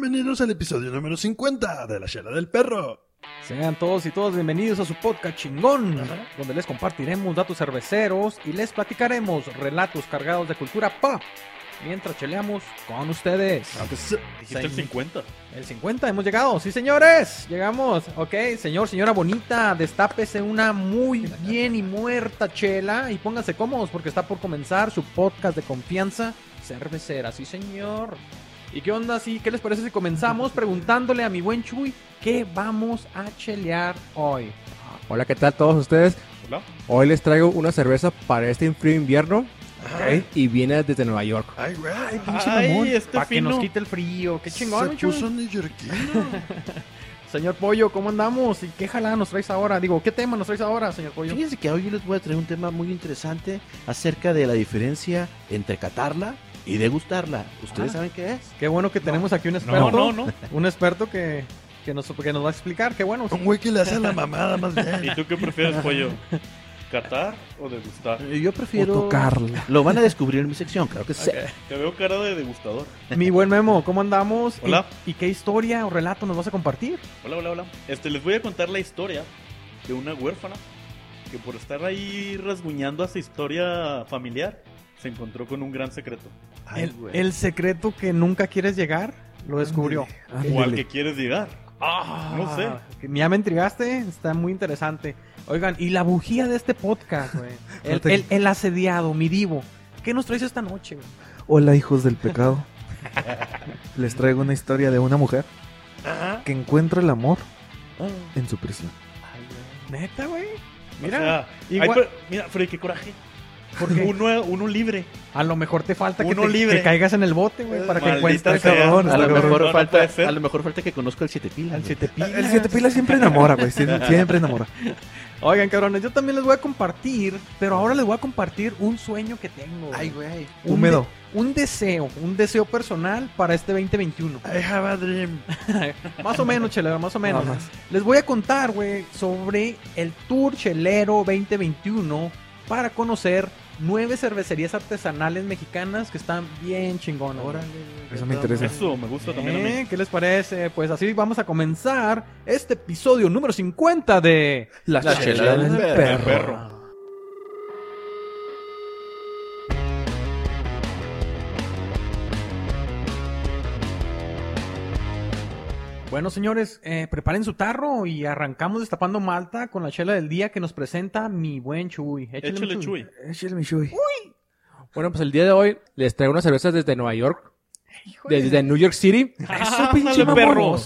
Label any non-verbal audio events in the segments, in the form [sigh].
bienvenidos al episodio número 50 de La Chela del Perro. Sean todos y todas bienvenidos a su podcast chingón, donde les compartiremos datos cerveceros y les platicaremos relatos cargados de cultura pop, mientras cheleamos con ustedes. Aunque se- Dijiste el 50. El 50, hemos llegado, sí señores, llegamos. Ok, señor, señora bonita, destápese una muy [laughs] bien y muerta chela y pónganse cómodos porque está por comenzar su podcast de confianza cervecera, sí señor. ¿Y qué onda? Sí, ¿qué les parece si comenzamos preguntándole a mi buen Chuy qué vamos a chelear hoy? Hola, ¿qué tal todos ustedes? Hola. Hoy les traigo una cerveza para este frío invierno y viene desde Nueva York. ay, güey. Ay, este Para que nos quite el frío, qué chingón, Se Chuy. puso neoyorquino. [laughs] Señor Pollo, ¿cómo andamos? ¿Y qué jalada nos traes ahora? Digo, ¿qué tema nos traes ahora, señor Pollo? Fíjense que hoy yo les voy a traer un tema muy interesante acerca de la diferencia entre catarla y degustarla. ¿Ustedes Ah. saben qué es? Qué bueno que tenemos aquí un experto. No, no, no. Un experto que, que, nos, que nos va a explicar. Qué bueno. Un güey que le hace la mamada más [laughs] ¿Y bien. tú qué prefieres, pollo? ¿Catar o degustar? Eh, Yo prefiero... tocarla. Lo van a descubrir en mi sección, claro que sí. Te veo cara de degustador. Mi buen Memo, ¿cómo andamos? ¿Y- Hola. ¿Y, qué historia o relato nos vas a compartir? Hola, hola, hola. Este, les voy a contar la historia de una huérfana que por estar ahí rasguñando a su historia familiar se encontró con un gran secreto. Ay, el, güey. el secreto que nunca quieres llegar, lo descubrió. O al que quieres llegar. Ah, No sé. Ya me intrigaste, está muy interesante. Oigan, y la bujía de este podcast, güey. [laughs] El, el- el asediado, mi divo. ¿Qué nos traes esta noche, güey? Hola hijos del pecado. [laughs] Les traigo una historia de una mujer Ajá. que encuentra el amor Ah, en su prisión. Neta, güey. O Mira, sea, igual- pero- mira, Freddy, qué coraje. Porque Uno, uno libre. a lo mejor te falta que, uno te- libre. que caigas en el bote, güey, para que encuentres sea. cabrón, a, lo mejor No, no falta, a lo mejor falta que conozca el siete pilas. güey. siete pilas. El siete pilas siempre enamora, güey. sie- [laughs] Siempre enamora. Oigan, cabrones, yo también les voy a compartir, pero ahora les voy a compartir un sueño que tengo. Ay, güey. Un Húmedo. de- un deseo, un deseo personal para este 2021. I have a dream. [laughs] Más o menos, chelero, más o menos. Nada más. Les voy a contar, güey, sobre el Tour Chelero 2021 para conocer nueve cervecerías artesanales mexicanas que están bien chingonas. güey. Eso me interesa. Eso me gusta también a ¿Eh? mí. ¿Qué les parece? Pues así vamos a comenzar este episodio número 50 de La, La chela del El perro. Bueno, señores, eh, preparen su tarro y arrancamos destapando Malta con la chela del día que nos presenta mi buen Chuy. Échale, Échale, mi Chuy. Échale mi Shui. Bueno, pues el día de hoy les traigo unas cervezas desde Nueva York, Híjole. desde New York City, Eso, pinche perro.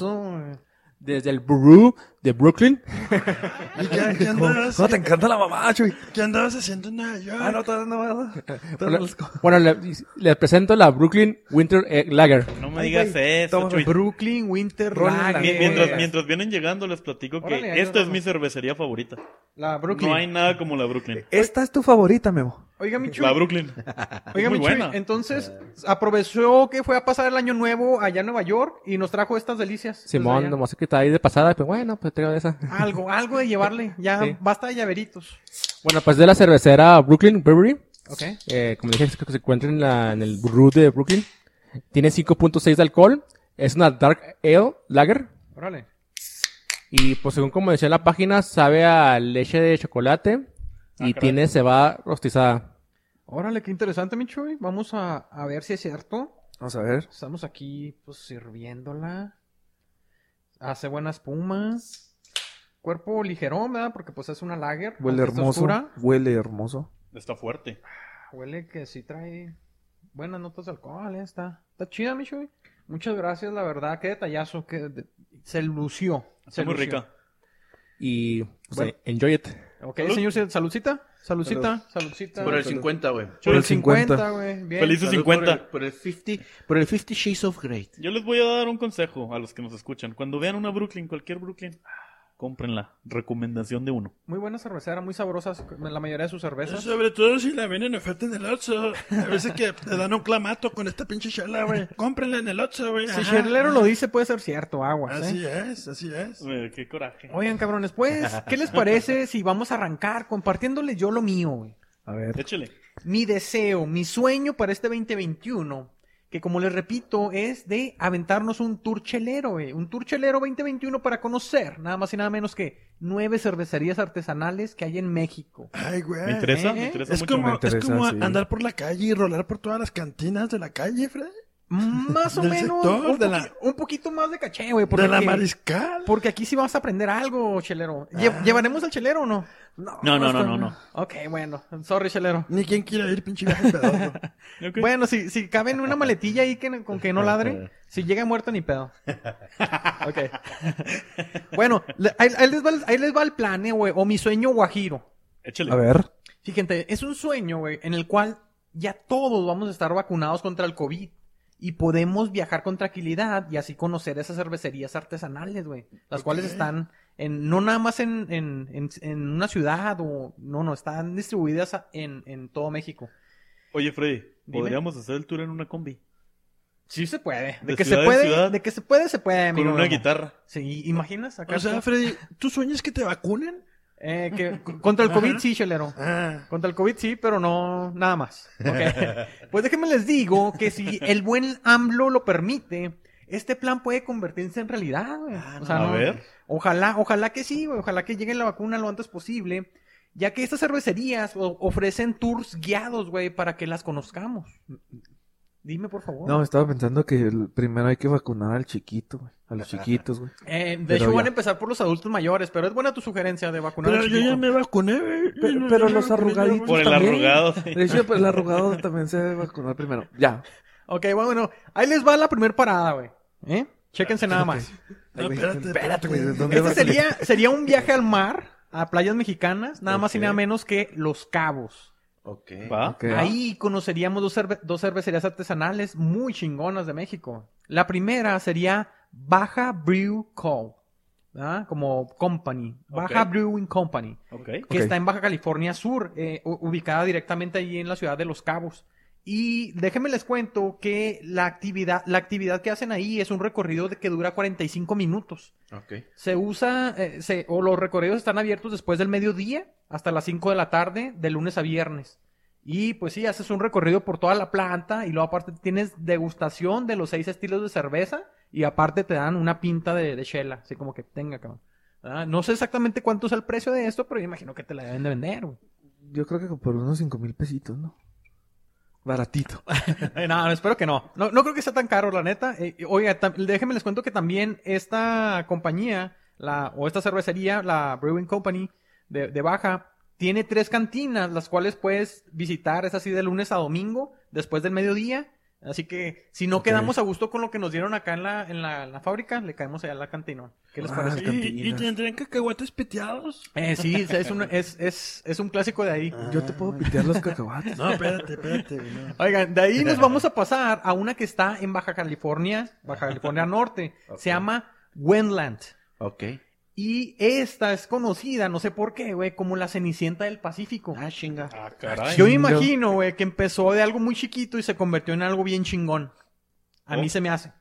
desde el Brew de Brooklyn. [laughs] ¿Y qué, qué ¿Cómo, andabas, cómo te encanta la mamá, Chuy? qué andabas haciendo en Nueva York? Ah, no, todavía no. [laughs] todavía Bueno, no las- bueno, le- les presento la Brooklyn Winter Egg Lager. No me Ay, digas güey, eso, Chuy. Brooklyn Winter Lager. la- Mi- Mientras, mientras vienen llegando, les platico que Órale, esta es mi cervecería favorita. La Brooklyn. No hay nada como la Brooklyn. Esta es tu favorita, Memo. Oiga, mi Chuy. La Brooklyn. Oiga, muy mi Chuy, buena. Entonces, aprovechó que fue a pasar el año nuevo allá en Nueva York y nos trajo estas delicias. Simón, nomás que está ahí de pasada, pues bueno, pues traigo de esa. Algo, algo de llevarle. [laughs] Ya Sí. basta de llaveritos. Bueno, pues de la cervecera Brooklyn Brewery. Ok. Eh, como dije, que se encuentra en, la- en el Brew de Brooklyn. Tiene 5.6 de alcohol. Es una Dark Ale Lager. Órale. Y pues según como decía en la página, sabe a leche de chocolate. Ah, Y caray. tiene cebada rostizada. Órale, qué interesante, mi Chuy. Vamos a, a ver si es cierto. Vamos a ver. Estamos aquí, pues, sirviéndola. Hace buena espuma. Cuerpo ligerón, ¿verdad? Porque, pues, es una lager. Huele hermoso. oscura. Huele hermoso. Está fuerte. Huele que sí trae buenas notas de alcohol, ¿eh? Está, está chida, mi Chuy. Muchas gracias, la verdad. Qué detallazo. Que de- se lució. Está se muy lució. rica. Y pues, Bueno. eh, enjoy it. Ok, Salud. señor, saludcita. Saludcita, saludcita. Por el 50, güey. Por el el 50. 50, güey. Felices Salud por 50. el- Por el 50, por el 50 Shades of Grey. Yo les voy a dar un consejo a los que nos escuchan. Cuando vean una Brooklyn, cualquier Brooklyn, cómprenla. Recomendación de uno. Muy buena cervecera, muy sabrosa la mayoría de sus cervezas. Sobre todo si la ven en oferta en el Oxxo. A veces que te dan un clamato con esta pinche chela, güey. Cómprenla en el Oxxo, güey. Si Ajá. Sherlero lo dice, puede ser cierto, aguas, Así ¿eh? es, así es. Eh, qué coraje. Oigan, cabrones, pues, ¿qué les parece si vamos a arrancar compartiéndoles yo lo mío, güey? A ver. Échale. Mi deseo, mi sueño para este 2021, que como les repito, es de aventarnos un tour chelero, güey. Un tour chelero 2021 para conocer, nada más y nada menos que nueve cervecerías artesanales que hay en México. Ay, güey. Me interesa, ¿eh? me interesa Es mucho. como, me interesa, es como sí. andar por la calle y rolar por todas las cantinas de la calle, Freddy. Más o menos, sector, un, de poqui- la- un poquito más de caché, güey. porque- De la mariscal. Porque aquí sí vamos a aprender algo, chelero. Lle- ¿Llevaremos al chelero o no? No, no, no, no, no. Ok, bueno. Sorry, chelero. Ni quien quiera ir, pinche viaje pedoso. [laughs] Ok. Bueno, si, si cabe en una maletilla ahí que, con que no ladre, [laughs] si llega muerto ni pedo. Ok. [laughs] bueno, le- ahí, ahí les va, el- ahí les va el plan, eh, güey. O mi sueño guajiro. Échale. A ver. Fíjate, es un sueño, güey, en el cual ya todos vamos a estar vacunados contra el COVID. Y podemos viajar con tranquilidad y así conocer esas cervecerías artesanales, güey. Las cuales están en, no nada más en, en, en, en una ciudad o, no, no, están distribuidas en, en todo México. Oye, Freddy, Dime. podríamos hacer el tour en una combi. Sí se puede. De, De que ciudad se puede, ciudad. de que se puede, se puede, Con amigo. una guitarra. Sí, ¿imaginas? Acá O sea. Freddy, ¿tú sueñas que te vacunen? Eh, que, contra el COVID sí, chelero. Ah. Contra el COVID sí, pero no nada más. Ok. [laughs] Pues déjenme les digo que si el buen AMLO lo permite, este plan puede convertirse en realidad, güey. O sea, a no- ver. Ojalá, ojalá que sí, güey. Ojalá que llegue la vacuna lo antes posible. Ya que estas cervecerías ofrecen tours guiados, güey, para que las conozcamos. Dime, por favor. No, estaba pensando que el- primero hay que vacunar al chiquito, güey. A los chiquitos, güey. Eh, de Pero hecho, van a empezar por los adultos mayores, pero es buena tu sugerencia de vacunar Pero al yo ya me vacuné, güey. Yo no- pero los arrugaditos Por el también. arrugado. sí. De hecho, pues el arrugado también se debe vacunar primero. Ya. Ok, bueno, ahí les va la primera parada, güey. ¿Eh? Chéquense nada más. No, espérate, espérate, güey. ¿De dónde Este sería, sería un viaje al mar, a playas mexicanas, nada más y nada menos que Los Cabos. Ok. ¿Va? Ok. Ahí conoceríamos dos, cerve- dos cervecerías artesanales muy chingonas de México. La primera sería Baja Brew Co. ¿verdad? Como company. Baja. Brewing Company. Que está en Baja California Sur, eh, ubicada directamente ahí en la ciudad de Los Cabos. Y déjenme les cuento que la actividad, la actividad que hacen ahí es un recorrido de que dura 45 minutos. Ok. Se usa, eh, se- o los recorridos están abiertos después del mediodía hasta las 5 de la tarde, de lunes a viernes. Y pues sí, haces un recorrido por toda la planta y luego aparte tienes degustación de los seis estilos de cerveza y aparte te dan una pinta de, de chela, así como que tenga, cabrón. Ah, No sé exactamente cuánto es el precio de esto, pero yo imagino que te la deben de vender, güey. Yo creo que por unos cinco mil pesitos, ¿no? Baratito. [laughs] No, espero que no. no. creo que sea tan caro, la neta. Eh, oiga, déjenme les cuento que también esta compañía, la, o esta cervecería, la Brewing Company de, de Baja, tiene tres cantinas, las cuales puedes visitar, es así de lunes a domingo, después del mediodía. Así que si no quedamos a gusto con lo que nos dieron acá en la, en la, en la fábrica, le caemos allá a la cantina. ¿Qué les Ah, parece? ¿Y, y tendrían cacahuates piteados? Eh, sí, es un, es, es, es un clásico de ahí. Yo te puedo pitear los cacahuates. No, espérate, espérate. no. Oigan, de ahí nos vamos a pasar a una que está en Baja California, Baja California [laughs] Norte. Se llama Wendland. Ok. Y esta es conocida, no sé por qué, güey, como la Cenicienta del Pacífico. Ah, chinga. Ah, caray. Yo me imagino, güey, que empezó de algo muy chiquito y se convirtió en algo bien chingón. A mí Oh. se me hace.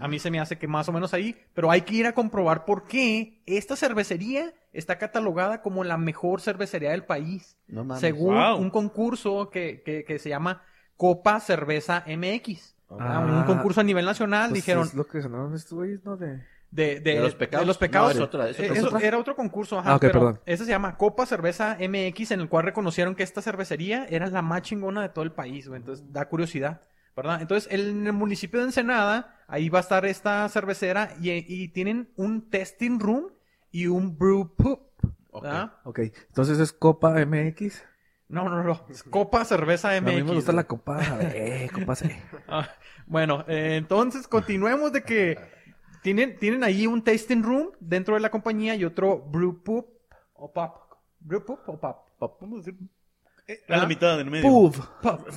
A mí se me hace que más o menos ahí, pero hay que ir a comprobar por qué esta cervecería está catalogada como la mejor cervecería del país, No mames. según Wow. un concurso que, que, que se llama Copa Cerveza MX. Ah, un concurso a nivel nacional, Pues dijeron, Es lo que. De... de, de, ¿De los pecados? de los pecados. No, es otra, es otra. eso era otro concurso, ajá, Ah, ok, pero perdón. ese se llama Copa Cerveza MX, en el cual reconocieron que esta cervecería era la más chingona de todo el país, güey. Entonces, da curiosidad, ¿verdad? Entonces, en el municipio de Ensenada, ahí va a estar esta cervecera y, y tienen un testing room y un brew pub, Ok. ¿verdad? Ok. Entonces es Copa MX. No, no, no. es Copa Cerveza A MX. mí me gusta la Copa. Eh, Copa C. [laughs] Ah, bueno, eh, entonces continuemos de que tienen, tienen ahí un tasting room dentro de la compañía y otro brew pub o pub. Brew pub o pub. Vamos a decir. eh, a la ¿Ah? mitad, en medio. Puf.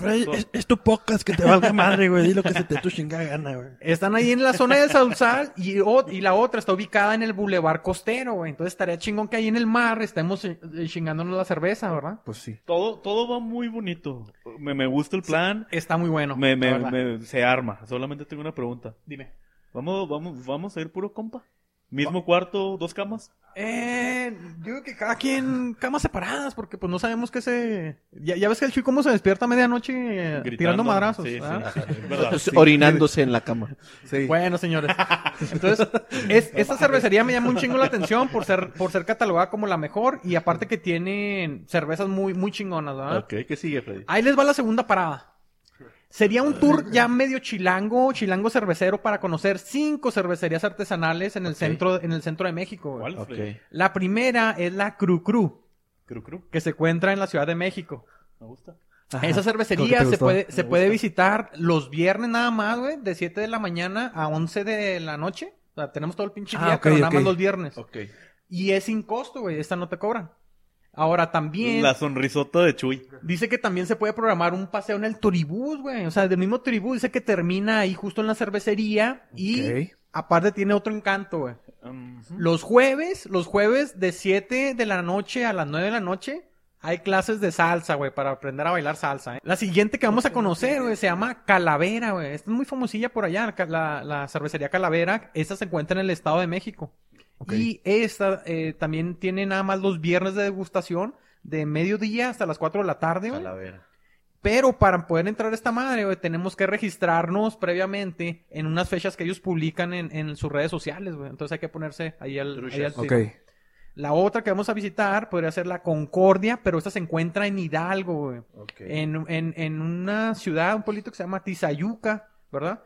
Es, es tu podcast que te valga madre, güey. Di lo que se te tu chingada gana, güey. Están ahí en la zona de Sausal y, y la otra está ubicada en el bulevar costero, güey. Entonces estaría chingón que ahí en el mar estemos eh, eh, chingándonos la cerveza, ¿verdad? Pues sí. Todo, todo va muy bonito. Me, me gusta el plan. Está muy bueno. me, la me- se arma. Solamente tengo una pregunta. Dime. Vamos, vamos, vamos a ir puro compa. Mismo cuarto, dos camas. Eh, yo creo que cada quien camas separadas, porque pues no sabemos qué se... Ya, ya ves que el chico cómo se despierta a medianoche eh, Gritando. tirando madrazos. Sí, sí, ¿verdad? sí, es verdad. [laughs] Orinándose en la cama. Sí. Bueno, señores. [laughs] Entonces, es, esta cervecería me llama un chingo la atención por ser, por ser catalogada como la mejor y aparte que tienen cervezas muy, muy chingonas, ¿verdad? Ok, ¿qué sigue, Freddy? Ahí les va la segunda parada. Sería un tour ya medio chilango, chilango cervecero para conocer cinco cervecerías artesanales en el centro, en el centro de México. güey. ¿Cuál, Ok. Freddy? La primera es la Cru Cru, Cru Cru. que se encuentra en la Ciudad de México. Me gusta. Ajá. Esa cervecería se puede, se Me puede gusta. visitar los viernes nada más, güey, de 7 de la mañana a 11 de la noche. O sea, tenemos todo el pinche Ah, día, pero nada más los viernes. Ok. Y es sin costo, güey, esta no te cobran. Ahora también La sonrisota de Chuy. dice que también se puede programar un paseo en el turibús, güey. O sea, del mismo turibús dice que termina ahí justo en la cervecería y aparte tiene otro encanto, güey. Um, Los jueves, los jueves de 7 de la noche a las 9 de la noche, hay clases de salsa, güey, para aprender a bailar salsa. ¿eh? La siguiente que vamos a conocer, güey, se llama Calavera, güey. Esta es muy famosilla por allá, la, la cervecería Calavera. Esta se encuentra en el Estado de México. Y esta eh, también tiene nada más los viernes de degustación de mediodía hasta las 4 de la tarde, güey. Pero para poder entrar a esta madre, güey, tenemos que registrarnos previamente en unas fechas que ellos publican en, en sus redes sociales, güey. Entonces hay que ponerse ahí al, ahí al Ok. tiro. La otra que vamos a visitar podría ser la Concordia, pero esta se encuentra en Hidalgo, güey. En, en, en una ciudad, un pueblito que se llama Tizayuca, ¿verdad?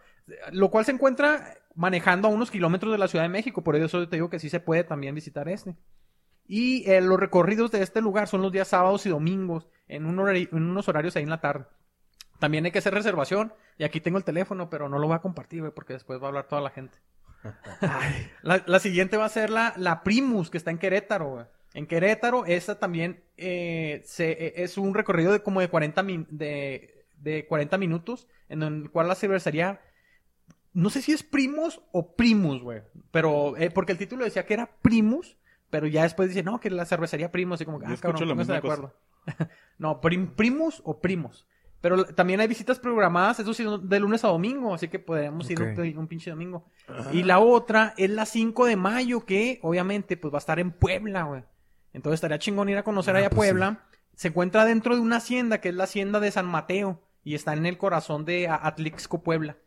Lo cual se encuentra manejando a unos kilómetros de la Ciudad de México, por eso te digo que sí se puede también visitar este. Y eh, los recorridos de este lugar son los días sábados y domingos, en, un horari- en unos horarios ahí en la tarde. También hay que hacer reservación, y aquí tengo el teléfono, pero no lo voy a compartir, güey, porque después va a hablar toda la gente. [laughs] La, la siguiente va a ser la, la Primus, que está en Querétaro, güey. En Querétaro, esta también eh, se, eh, es un recorrido de como de 40, min- de, de 40 minutos, en el cual la cervecería, no sé si es Primus o Primus, güey, pero, eh, porque el título decía que era Primus, pero ya después dice, no, que la cervecería Primus, y como Yo ah, cabrón, la pónganse de acuerdo. [laughs] no, prim- Primus o Primos. Pero también hay visitas programadas, eso sí, de lunes a domingo, así que podemos ir un, pi- un pinche domingo. Y la otra es la 5 de mayo, que obviamente pues va a estar en Puebla, güey. Entonces estaría chingón ir a conocer Ah, allá pues Puebla. Se encuentra dentro de una hacienda, que es la hacienda de San Mateo, y está en el corazón de Atlixco, Puebla.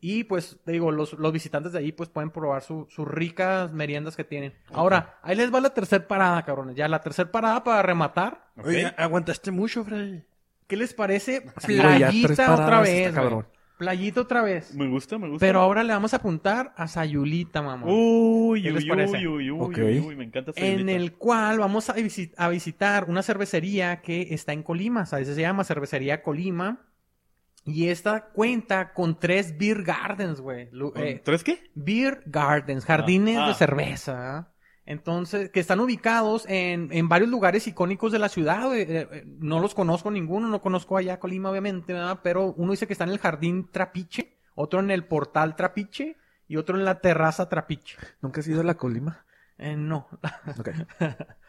Y pues, te digo, los, los visitantes de ahí pues pueden probar su- sus ricas meriendas que tienen. Ahora, ahí les va la tercera parada, cabrones. Ya la tercera parada para rematar. Oye, aguantaste mucho, Freddy. ¿Qué les parece? Playita otra está vez, cabrón. Playita otra vez. Me gusta, me gusta. Pero ahora le vamos a apuntar a Sayulita, mamá. Uy, ¿Qué uy, les uy, parece? uy, uy, Ok. uy, uy, me encanta en el cual vamos a, visi- a visitar una cervecería que está en Colima, ¿sabes? Se llama Cervecería Colima. Y esta cuenta con tres beer gardens, güey. Lu- ¿Con eh, ¿Tres qué? beer gardens, jardines Ah, de cerveza. Entonces, que están ubicados en, en varios lugares icónicos de la ciudad. güey. Eh, eh, no los conozco ninguno, no conozco allá Colima, obviamente, ¿verdad? Pero uno dice que está en el jardín Trapiche, otro en el portal Trapiche y otro en la terraza Trapiche. ¿Nunca has ido a la Colima? Eh, no, Ok. [laughs]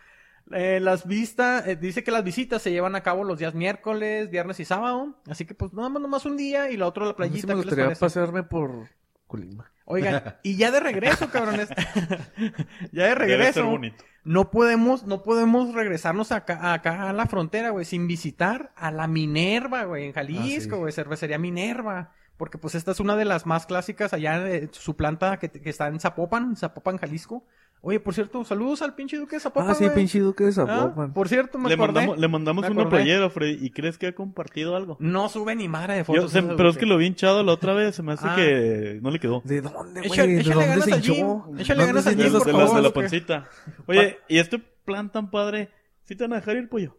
Eh, las vistas, eh, dice que las visitas se llevan a cabo los días miércoles, viernes y sábado. Así que pues nada más nomás un día y la otra la A mí playita. sí me ¿qué les gustaría por Colima. Oigan, [laughs] y ya de regreso, cabrones. [laughs] ya de Debe ser regreso. bonito. No podemos, no podemos regresarnos acá, acá a la frontera, güey, sin visitar a la Minerva, güey, en Jalisco, sí. güey, cervecería Minerva. Porque pues esta es una de las más clásicas allá su planta que, que está en Zapopan, Zapopan, Jalisco. Oye, por cierto, saludos al pinche duque de Zapopan. Ah, sí, güey. pinche duque de Ah, Zapopan. por cierto, me Le acordé. mandamos, le mandamos Me una acordé. playera, Freddy. ¿Y crees que ha compartido algo? No sube ni madre de fotos. pero es que lo vi hinchado la otra vez. Se me hace Ah. que no le quedó. ¿De dónde, güey? Échale- ¿De échale dónde ganas se hinchó? Échale ¿Dónde ganas al De, gym, por de favor, la pancita. Oye, ¿y este plan tan padre? ¿Sí te van a dejar ir, pollo?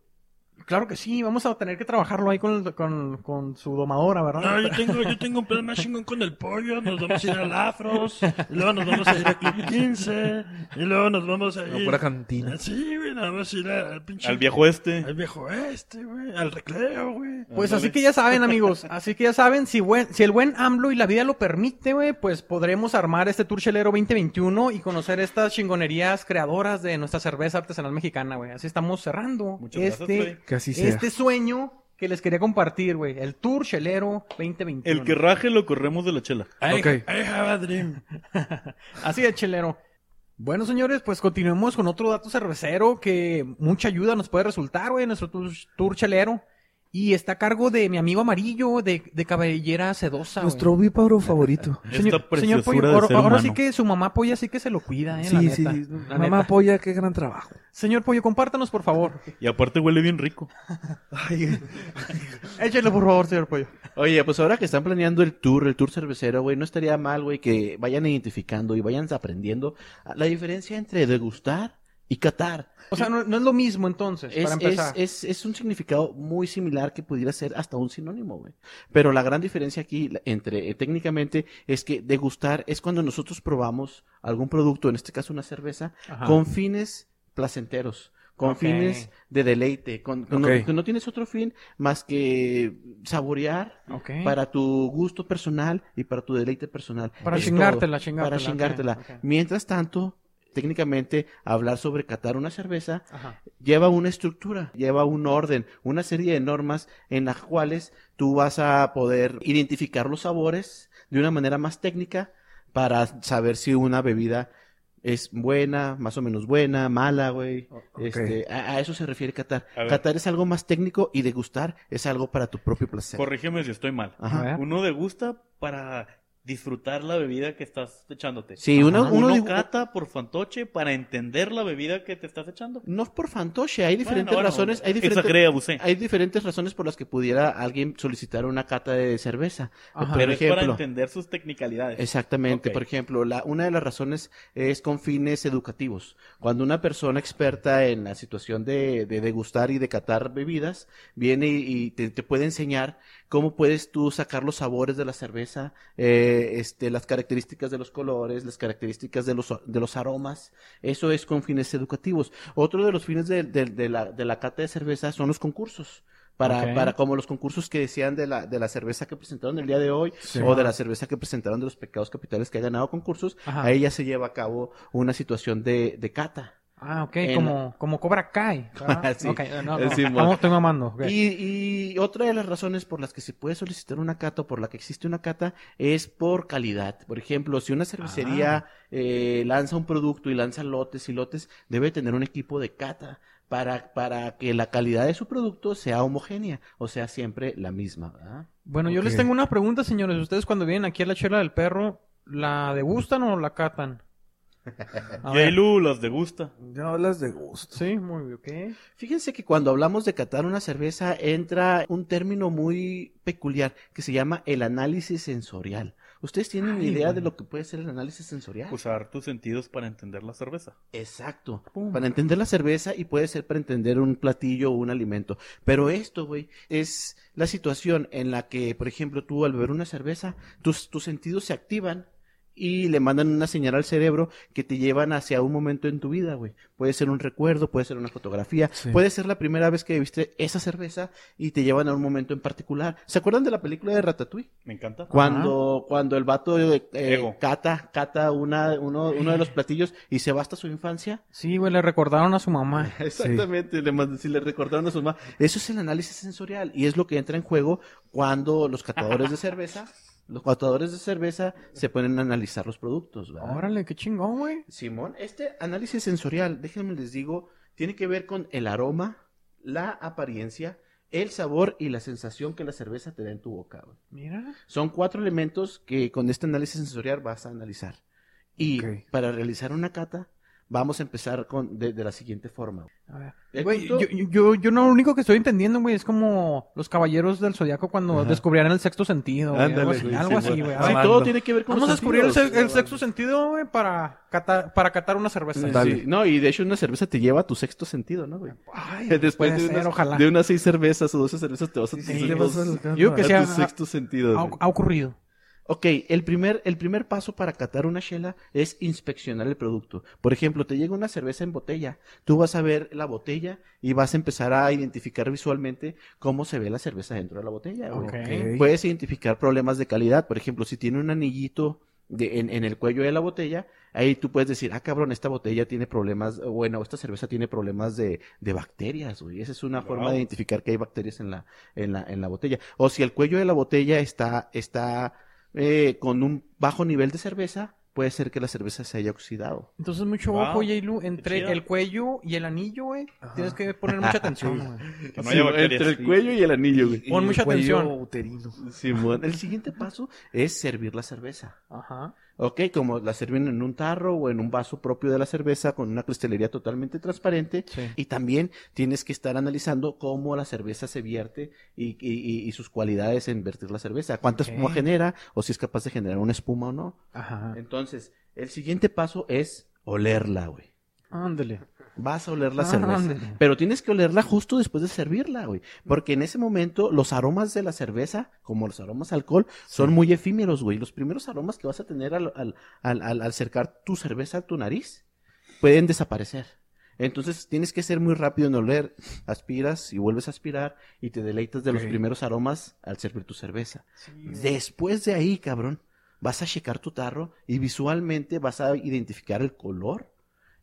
Claro que sí, vamos a tener que trabajarlo ahí con, el- con, con su domadora, ¿verdad? No, yo tengo, yo tengo un plan más chingón con el pollo. Nos vamos a ir al Afros. Y luego nos vamos a ir a Club 15. Y luego nos vamos a A ir. pura cantina. Sí, güey, nos vamos a ir al pinche. Al viejo este. Al viejo este, güey. Al recreo, güey. Pues así que ya saben, amigos. Así que ya saben, si, buen- si el buen AMLO y la vida lo permite, güey, pues podremos armar este Tour Chelero 2021 y conocer estas chingonerías creadoras de nuestra cerveza artesanal mexicana, güey. Así estamos cerrando Muchas gracias, este, Freddy. Que así sea. este sueño que les quería compartir, güey. El Tour Chelero 2021. El que raje lo corremos de la chela. I, Ok. I have a dream. Así es, Chelero. Bueno, señores, pues continuemos con otro dato cervecero que mucha ayuda nos puede resultar, güey, en nuestro tour, tour chelero. Y está a cargo de mi amigo amarillo de, de cabellera sedosa. güey. Nuestro ovíparo favorito. Esta Señor, señor Pollo, de ahora, ser ahora humano. sí que su mamá Polla sí que se lo cuida, eh, Sí, sí, neta. sí. La Mamá neta. Polla, qué gran trabajo. Señor Pollo, compártanos, por favor. Y aparte huele bien rico. [laughs] Échale, por favor, señor Pollo. Oye, pues ahora que están planeando el tour, el tour cervecero, güey, no estaría mal, güey, que vayan identificando y vayan aprendiendo la diferencia entre degustar y catar. O sea, no, no es lo mismo entonces, Es, para es, empezar. es, es un significado muy similar que pudiera ser hasta un sinónimo, güey. Pero la gran diferencia aquí entre eh, técnicamente es que degustar es cuando nosotros probamos algún producto, en este caso una cerveza, Ajá. con fines placenteros, con fines de deleite, con, no, que no tienes otro fin más que saborear para tu gusto personal y para tu deleite personal. Para Es chingártela, todo. chingártela, Para chingártela. Mientras tanto, técnicamente, hablar sobre catar una cerveza Ajá. lleva una estructura, lleva un orden, una serie de normas en las cuales tú vas a poder identificar los sabores de una manera más técnica para saber si una bebida es buena, más o menos buena, mala, güey. Este, a, a eso se refiere ver. Catar es algo más técnico y degustar es algo para tu propio placer. Corrígeme si estoy mal. Ajá. Uno degusta para disfrutar la bebida que estás echándote. Sí, uno, Ajá. uno cata por fantoche para entender la bebida que te estás echando. no es por fantoche, hay diferentes Bueno, bueno, razones, hay diferentes, hay diferentes razones por las que pudiera alguien solicitar una cata de cerveza. Ajá. Por Pero es para ejemplo, entender sus tecnicalidades. Exactamente. Por ejemplo, la, una de las razones es con fines educativos. Cuando una persona experta en la situación de, de degustar y de catar bebidas viene y, y te, te puede enseñar cómo puedes tú sacar los sabores de la cerveza, eh, este, las características de los colores, las características de los, de los aromas. Eso es con fines educativos. Otro de los fines de, de- de la, de la cata de cerveza son los concursos. Para, para como los concursos que decían de la, de la cerveza que presentaron el día de hoy Sí. o de la cerveza que presentaron de los pecados capitales que ha ganado concursos, Ajá. ahí ya se lleva a cabo una situación de, de cata. Ah, ok, En- como, como Cobra Kai. ¿verdad? [laughs] Sí. Ok, no, no, estoy mamando. Y, y otra de las razones por las que se puede solicitar una cata o por la que existe una cata es por calidad. Por ejemplo, si una cervecería eh, lanza un producto y lanza lotes y lotes, debe tener un equipo de cata para, para que la calidad de su producto sea homogénea, o sea, siempre la misma. ¿verdad? Bueno, yo les tengo una pregunta, señores. Ustedes cuando vienen aquí a la chela del perro, ¿la degustan o la catan? Yailu las degusta. Yo las de gusto. Sí, muy bien, ok. Fíjense que cuando hablamos de catar una cerveza entra un término muy peculiar que se llama el análisis sensorial. ¿Ustedes tienen Ay, idea de lo que puede ser el análisis sensorial? Usar tus sentidos para entender la cerveza. Exacto. Pum. Para entender la cerveza y puede ser para entender un platillo o un alimento. Pero esto, güey, es la situación en la que, por ejemplo, tú al beber una cerveza, tus, tus sentidos se activan y le mandan una señal al cerebro que te llevan hacia un momento en tu vida, güey. Puede ser un recuerdo, puede ser una fotografía, Sí. puede ser la primera vez que viste esa cerveza y te llevan a un momento en particular. ¿Se acuerdan de la película de Ratatouille? Me encanta. Cuando, cuando el vato eh, Ego. cata, cata una, uno, uno de los platillos y se va hasta su infancia. Sí, güey, le recordaron a su mamá. [laughs] Exactamente, le si le recordaron a su mamá. Eso es el análisis sensorial y es lo que entra en juego cuando los catadores de cerveza, los catadores de cerveza se ponen a analizar los productos. ¿verdad? Órale, qué chingón, güey. Simón, este análisis sensorial, déjenme les digo, tiene que ver con el aroma, la apariencia, el sabor y la sensación que la cerveza te da en tu boca. güey. Mira. Son cuatro elementos que con este análisis sensorial vas a analizar. Y para realizar una cata, vamos a empezar con de, de la siguiente forma. A ver. El Güey, punto- yo, yo, yo no, lo único que estoy entendiendo, güey, es como los caballeros del zodiaco cuando Ajá. descubrieron el sexto sentido. güey, algo así, güey, algo sí, así, güey. Sí, todo tiene que ver con Vamos a descubrir el, sentidos. se- el sexto sentido, güey, para catar, para catar una cerveza. Sí. No, y de hecho una cerveza te lleva a tu sexto sentido, ¿no, güey? Ay, [laughs] Después puede de ser, unas, ojalá. de unas seis cervezas o doce cervezas te vas a tu, sexto- vas a- Yo que tu sea- sexto sentido. ha, güey. ha ocurrido. Ok, el primer, el primer paso para catar una chela es inspeccionar el producto. Por ejemplo, te llega una cerveza en botella, tú vas a ver la botella y vas a empezar a identificar visualmente cómo se ve la cerveza dentro de la botella. güey. Ok. Ok. Puedes identificar problemas de calidad. Por ejemplo, si tiene un anillito de- en, en el cuello de la botella, ahí tú puedes decir, ah, cabrón, esta botella tiene problemas, bueno, esta cerveza tiene problemas de, de bacterias, güey. Esa es una Wow. forma de identificar que hay bacterias en la, en la, en la botella. O si el cuello de la botella está, está eh, con un bajo nivel de cerveza, puede ser que la cerveza se haya oxidado. Entonces mucho Wow, ojo, Yailu, qué entre el cuello y el anillo, güey. Tienes que poner mucha atención, güey. No entre el cuello y el anillo, güey. Pon mucha atención. uterino. El siguiente paso es servir la cerveza. Ajá. Ok, como la sirven en un tarro o en un vaso propio de la cerveza con una cristalería totalmente transparente. Sí. Y también tienes que estar analizando cómo la cerveza se vierte y, y- sus cualidades en vertir la cerveza. Cuánta espuma genera o si es capaz de generar una espuma o no. Ajá. Entonces, el siguiente paso es olerla, güey. Ándale. Vas a oler la Ah, cerveza. Pero tienes que olerla justo después de servirla, güey. Porque en ese momento los aromas de la cerveza, como los aromas a alcohol, son muy efímeros, güey. Los primeros aromas que vas a tener al, al, al, al- al acercar tu cerveza a tu nariz pueden desaparecer. Entonces tienes que ser muy rápido en oler. Aspiras y vuelves a aspirar y te deleitas de los primeros aromas al servir tu cerveza. Después de ahí, cabrón, vas a checar tu tarro y visualmente vas a identificar el color,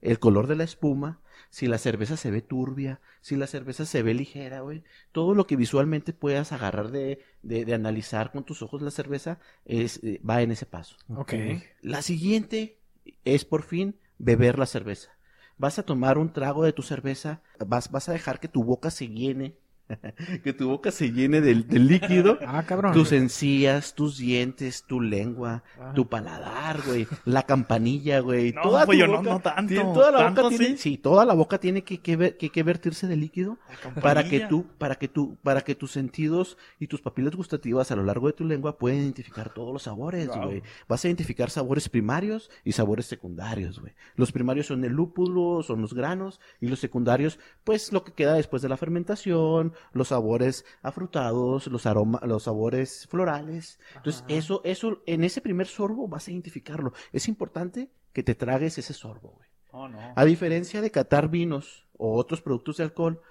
el color de la espuma, si la cerveza se ve turbia, si la cerveza se ve ligera, güey. Todo lo que visualmente puedas agarrar de, de, de analizar con tus ojos la cerveza es, eh, va en ese paso. Ok. La siguiente es por fin beber la cerveza. Vas a tomar un trago de tu cerveza, vas, vas a dejar que tu boca se llene, [laughs] que tu boca se llene del, del líquido. [laughs] Ah, cabrón. Tus encías, tus dientes, tu lengua, Ah. tu paladar, güey, la campanilla, güey. No, toda tu pollo, no, boca no tanto, tiene- toda la tanto boca tiene, sí, toda la boca tiene que, que, ver- que, que vertirse de líquido para que tú, para que tú, para que tus sentidos y tus papilas gustativas a lo largo de tu lengua puedan identificar todos los sabores, Wow. güey. Vas a identificar sabores primarios y sabores secundarios, güey. Los primarios son el lúpulo, son los granos, y los secundarios, pues lo que queda después de la fermentación, los sabores afrutados, los aromas, los sabores florales. Entonces, eso, eso, en ese primer sorbo vas a identificarlo. Es importante que te tragues ese sorbo, güey. Oh, no. A diferencia de catar vinos o otros productos de alcohol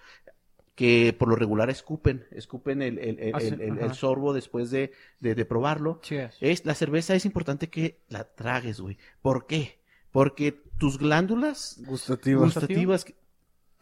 que por lo regular escupen, escupen el, el- el- Ah, sí, el- el- el ajá. sorbo después de, de- de probarlo. Cheers. Es, la cerveza es importante que la tragues, güey. ¿Por qué? Porque tus glándulas Gustativas. gustativas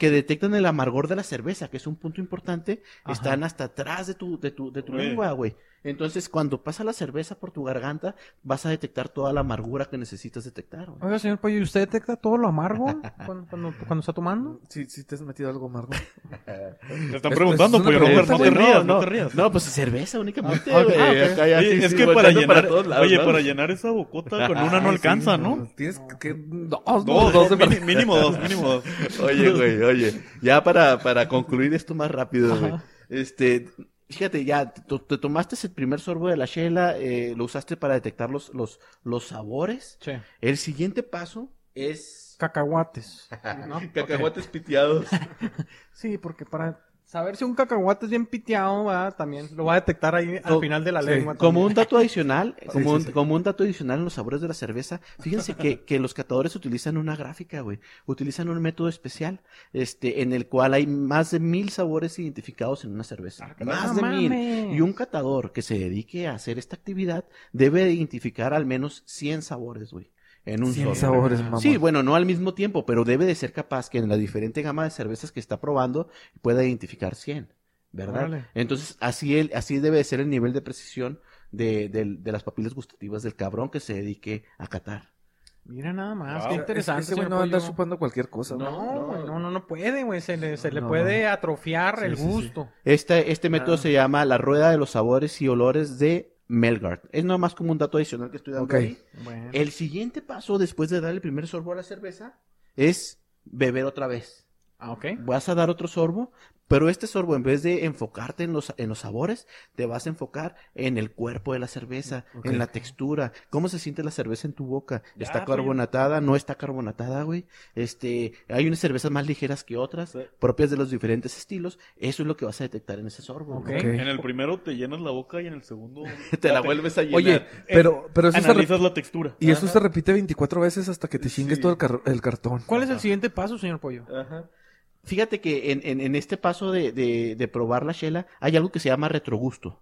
que, detectan el amargor de la cerveza, que es un punto importante, Ajá. están hasta atrás de tu, de tu, de tu lengua, güey. Entonces, cuando pasa la cerveza por tu garganta, vas a detectar toda la amargura que necesitas detectar, güey. Oiga, señor Pollo, ¿y usted detecta todo lo amargo cuando, cuando, cuando está tomando? Sí, sí te has metido algo amargo. Te están Es- preguntando, es una pollo, no, te- pregunta, no te güey. rías, no, no, te rías. No, pues cerveza únicamente, Ah, güey. Ah. Acá ya Oye, sí, es sí, que para llenar, todos lados, oye, ¿no? para llenar esa bocota con una no [laughs] Ay, alcanza, sí, ¿no? Tienes que... Dos, Dos, dos, dos, verdad. mínimo dos, mínimo dos. Oye, güey, oye. Ya para, para concluir esto más rápido, güey. Este, fíjate, ya te, te tomaste el primer sorbo de la chela, eh, lo usaste para detectar los, los, los sabores. Sí. El siguiente paso es Cacahuates. [laughs] ¿no? cacahuates piteados. [laughs] Sí, porque para saber si un cacahuate es bien piteado, ¿verdad? también lo va a detectar ahí al final de la sí, lengua. Como también. un dato adicional, [laughs] como, sí, un, como un dato adicional en los sabores de la cerveza, fíjense que, que los catadores utilizan una gráfica, güey. Utilizan un método especial, este, en el cual hay más de mil sabores identificados en una cerveza. más de ¡No mil. Y un catador que se dedique a hacer esta actividad debe identificar al menos 100 sabores, güey. En un 100 solo. sabores, mamá. Sí, bueno, no al mismo tiempo, pero debe de ser capaz que en la diferente gama de cervezas que está probando pueda identificar 100, ¿verdad? Entonces, así, el, así debe de ser el nivel de precisión de, del- de las papilas gustativas del cabrón que se dedique a catar. Mira nada más, Wow. qué interesante. Ese güey no va a andar Pollo. chupando cualquier cosa. ¿no? No, güey, no, no, no puede, güey. Se le, se le No, puede atrofiar Sí, el sí, sí. gusto. Este, este método Ah. se llama la rueda de los sabores y olores de Melgard. Es nada más como un dato adicional que estoy dando Ok. ahí. Bueno. El siguiente paso después de dar el primer sorbo a la cerveza es beber otra vez. Ah, ok. Vas a dar otro sorbo, pero este sorbo en vez de enfocarte en los, en los sabores, te vas a enfocar en el cuerpo de la cerveza, en la textura, cómo se siente la cerveza en tu boca. Ya, ¿Está pollo. carbonatada? ¿No está carbonatada, güey? Este, hay unas cervezas más ligeras que otras, Sí. propias de los diferentes estilos. Eso es lo que vas a detectar en ese sorbo. Ok. güey. Ok. En el primero te llenas la boca y en el segundo [laughs] Te la vuelves a llenar. Oye, pero, pero eso se re- analizas la textura. Y eso se repite 24 veces hasta que te chingues Sí. todo el, car- el cartón. ¿Cuál es el siguiente paso, señor Pollo? Ajá. Fíjate que en, en- en este paso de, de- de probar la chela hay algo que se llama retrogusto.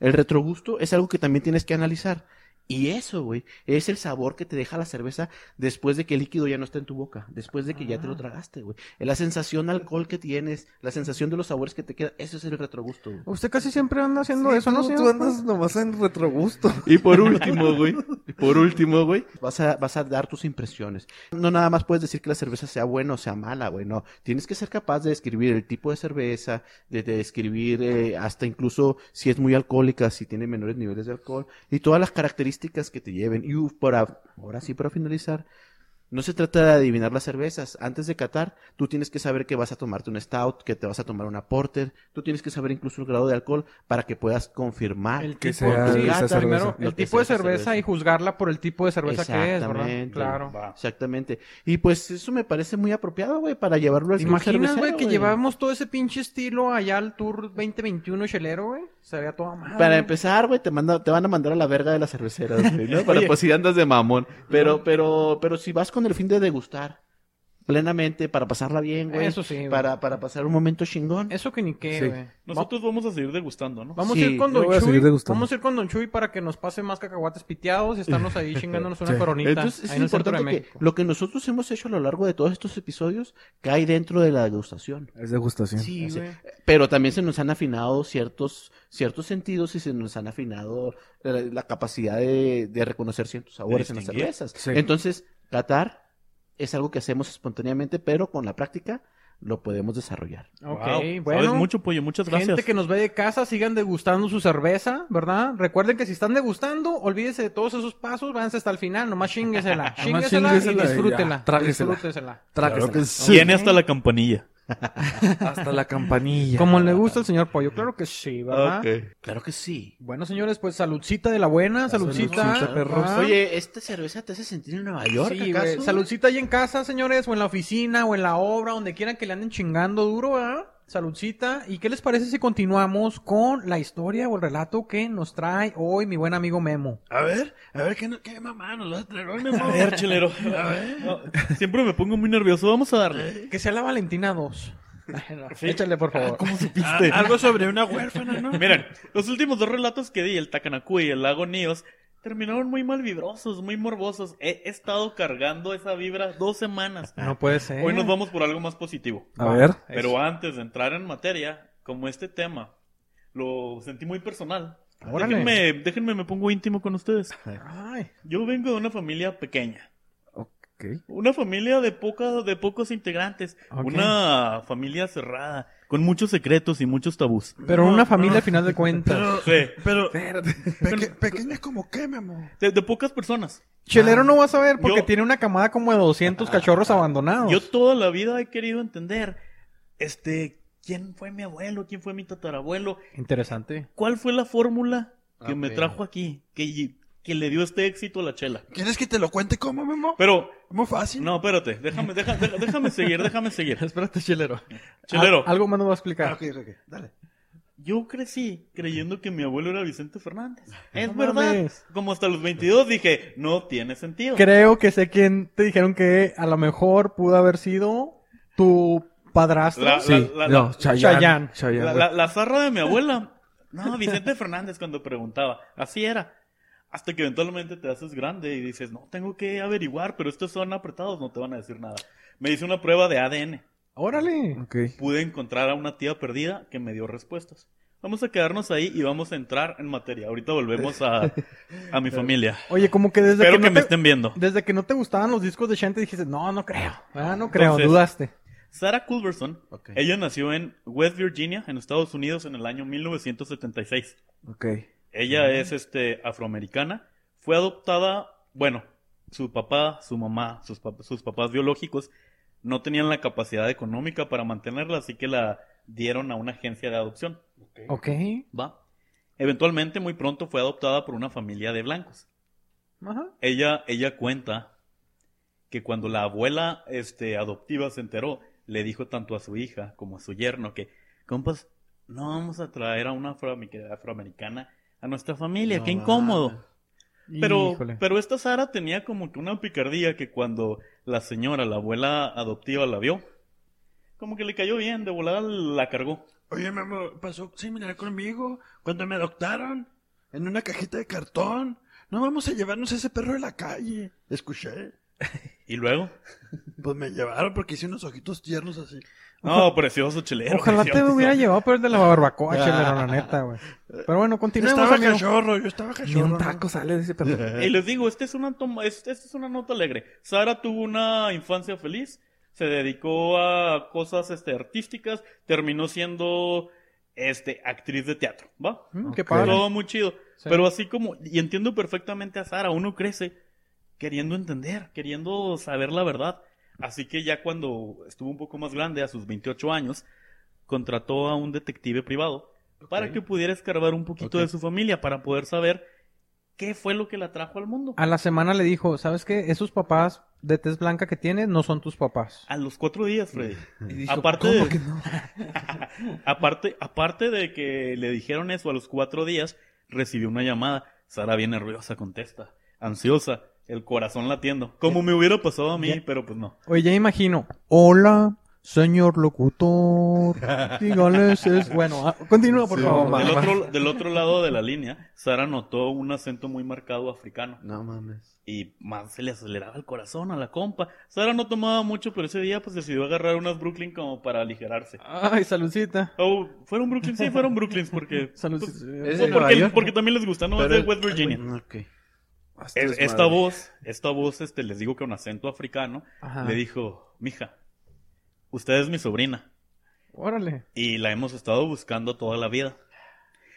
El retrogusto es algo que también tienes que analizar. Y eso, güey, es el sabor que te deja la cerveza después de que el líquido ya no está en tu boca, después de que ya te lo tragaste, güey. La sensación alcohol que tienes, la sensación de los sabores que te quedan, eso es el retrogusto, güey. Usted casi siempre anda haciendo Sí, eso, ¿no, tú, señor? tú andas nomás en retrogusto. [laughs] Y por último, güey, por último, güey, vas a, vas a dar tus impresiones. No nada más puedes decir que la cerveza sea buena o sea mala, güey, no. Tienes que ser capaz de describir el tipo de cerveza, de, de describir eh, hasta incluso si es muy alcohólica, si tiene menores niveles de alcohol, y todas las características que te lleven. Y uf, para, ahora sí, para finalizar, no se trata de adivinar las cervezas. Antes de catar, tú tienes que saber que vas a tomarte un stout, que te vas a tomar una porter. Tú tienes que saber incluso el grado de alcohol para que puedas confirmar El Que tipo, sea sí, esa cerveza. primero, Lo el que tipo de cerveza, cerveza. y juzgarla por el tipo de cerveza que es. Claro. Va. Exactamente. Y pues eso me parece muy apropiado, güey, para llevarlo al ¿Te club imaginas, cervecero, güey, que llevamos todo ese pinche estilo allá al Tour 2021 chelero, güey? Sería toda madre. Para empezar, güey, te manda, te van a mandar a la verga de las cerveceras, güey, ¿no? [laughs] Para pues si andas de mamón. Pero, pero, pero si vas con el fin de degustar plenamente, para pasarla bien, güey. Eso sí, güey. Para, para pasar un momento chingón. Eso que ni qué, Sí. güey. Nosotros vamos a seguir degustando, ¿no? Vamos Sí, a ir con Don Chuy. Vamos a ir con Don Chuy para que nos pase más cacahuates piteados y estarnos ahí [laughs] chingándonos una Sí. coronita. Entonces es ahí en el de importante que lo que nosotros hemos hecho a lo largo de todos estos episodios cae dentro de la degustación. Es degustación. Sí, Así. güey. Pero también se nos han afinado ciertos, ciertos sentidos y se nos han afinado la, la capacidad de, de reconocer ciertos sabores en las cervezas. Sí. Entonces, catar es algo que hacemos espontáneamente, pero con la práctica lo podemos desarrollar. Ok, Wow, Sabes bueno. mucho, pollo. Muchas gracias. Gente que nos ve de casa, sigan degustando su cerveza, ¿verdad? Recuerden que si están degustando, olvídese de todos esos pasos, váyanse hasta el final, nomás chinguesela. [laughs] chinguesela y chinguesela y disfrútela. tráguesela. Disfrútesela. Tráquesela. Claro que sí. Tiene hasta la campanilla. Hasta la campanilla. Como le gusta al señor Pollo, claro que sí, ¿verdad? Claro que sí. Bueno, señores, pues saludcita de la buena, saludcita. saludcita. Oye, ¿esta cerveza te hace sentir en Nueva York, Sí, acaso? Saludcita ahí en casa, señores, o en la oficina, o en la obra, donde quieran que le anden chingando duro, ¿verdad? Saludcita. ¿Y qué les parece si continuamos con la historia o el relato que nos trae hoy mi buen amigo Memo? A ver, a ver, ¿qué, qué mamá nos va a traer hoy, Memo? A ver, chelero. A ver. No, siempre me pongo muy nervioso. Vamos a darle. Que sea la Valentina 2. Échale, por favor. ¿Cómo Ah, supiste? algo sobre una huérfana, ¿no? Miren, los últimos dos relatos que di, el Takanaku y el lago Níos, terminaron muy mal vibrosos, muy morbosos. He estado cargando esa vibra dos semanas. No puede ser. Hoy nos vamos por algo más positivo. A ver. Pero antes de entrar en materia, como este tema lo sentí muy personal, Órale. déjenme, déjenme me pongo íntimo con ustedes. Ay, Yo vengo de una familia pequeña. Ok. Una familia de poca, de pocos integrantes. Ok. Una familia cerrada, con muchos secretos y muchos tabús. pero No, una familia no. al final de cuentas. Pero, Sí. pero, peque- pequeña como qué, Memo. De, de pocas personas. Chelero no va a saber porque Yo- tiene una camada como de 200 cachorros abandonados. Yo toda la vida he querido entender, este, quién fue mi abuelo, quién fue mi tatarabuelo, Interesante. cuál fue la fórmula que me Ok. trajo aquí, que, que le dio este éxito a la chela. ¿Quieres que te lo cuente cómo, Memo? Pero, Muy fácil. no, espérate, déjame, deja- deja- déjame seguir, déjame seguir. [laughs] Espérate, Chelero. Chelero, Al- algo más nos va a explicar. Ah, ok, ok, dale. yo crecí creyendo que mi abuelo era Vicente Fernández. Es No verdad. mames. Como hasta los 22 dije, no tiene sentido. Creo que sé quién te dijeron que a lo mejor pudo haber sido tu padrastro. La- Sí. la- no, la- Chayanne. Chayanne. Chayanne, La, güey. la- la zarra de mi abuela. No, Vicente Fernández cuando preguntaba. Así era. Hasta que eventualmente te haces grande y dices, no, tengo que averiguar, pero estos son apretados, no te van a decir nada. Me hice una prueba de ADN. Órale. Ok. Pude encontrar a una tía perdida que me dio respuestas. Vamos a quedarnos ahí y vamos a entrar en materia. Ahorita volvemos a, a mi [laughs] familia. Oye, como que desde Espero que, que no me te, estén viendo. desde que no te gustaban los discos de Shanty dijiste, no, no creo. Ah, no creo, Entonces- dudaste. Sarah Culberson, Ok. ella nació en West Virginia, en Estados Unidos, en el año 1976. Ok. Ella es este afroamericana. Fue adoptada, bueno, su papá, su mamá, sus, pap- sus papás biológicos no tenían la capacidad económica para mantenerla, así que la dieron a una agencia de adopción. Ok. ¿Va? Eventualmente, muy pronto fue adoptada por una familia de blancos. Ajá. Ella, ella cuenta que cuando la abuela este, adoptiva se enteró, le dijo tanto a su hija como a su yerno que, compas, no vamos a traer a una afroamer- afroamericana a nuestra familia, No qué incómodo. Pero, Híjole. pero esta Sara tenía como que una picardía que cuando la señora, la abuela adoptiva, la vio, como que le cayó bien, de volada la cargó. Oye, Memo, pasó similar conmigo cuando me adoptaron en una cajita de cartón. No vamos a llevarnos a ese perro de la calle. Escuché. [laughs] Y luego, Pues me llevaron porque hice unos ojitos tiernos así. No, [laughs] precioso chelero. Ojalá te hubiera llevado por el de la barbacoa, chelero, la neta, güey. Pero bueno, Yo continuemos, estaba amigo. cachorro, yo estaba Ni cachorro. un ¿no? taco sale de ese perro. [laughs] Y les digo, esta es una toma, este- esta es una nota alegre. Sara tuvo una infancia feliz, se dedicó a cosas este artísticas, terminó siendo este actriz de teatro, ¿va? Mm, Qué padre. Todo muy chido. Sí. Pero así como, y entiendo perfectamente a Sara, uno crece queriendo entender, queriendo saber la verdad. Así que ya cuando estuvo un poco más grande, a sus 28 años, contrató a un detective privado para que pudiera escarbar un poquito de su familia, para poder saber qué fue lo que la trajo al mundo. A la semana le dijo, ¿sabes qué? Esos papás de tez blanca que tienes no son tus papás. A los cuatro días, Freddy. Y dijo, Aparte ¿cómo de- que no? [laughs] aparte, aparte de que le dijeron eso a los cuatro días, recibió una llamada. Sara bien nerviosa, contesta, ansiosa, el corazón latiendo. Como me hubiera pasado a mí, Ya. pero pues no. Oye, ya imagino. Hola, señor locutor. [laughs] Dígales es... Bueno, ah, continúa, por Sí, favor. no Del otro, del otro lado de la línea, Sara notó un acento muy marcado africano. No mames. Y más se le aceleraba el corazón a la compa. Sara no tomaba mucho, pero ese día pues decidió agarrar unas Brooklyn como para aligerarse. Ay, saludcita. Oh, fueron Brooklyn, sí, fueron Brooklyns porque... [laughs] Saludcita. ¿Es pues, porque, también les gusta, ¿no? Es de West Virginia. Ok. Hasta Es- desmadre. esta voz, esta voz, este, les digo que un acento africano, Ajá. le dijo, mija, usted es mi sobrina Órale. y la hemos estado buscando toda la vida.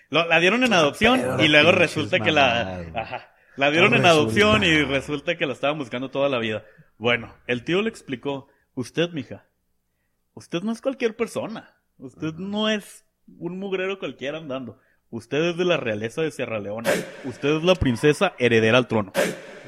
Lo- la dieron en adopción y luego resulta que la, ajá, la dieron en adopción y resulta que la estaban buscando toda la vida. Bueno, el tío le explicó, usted, mija, usted no es cualquier persona, usted no es un mugrero cualquiera andando. Usted es de la realeza de Sierra Leona. Usted es la princesa heredera al trono.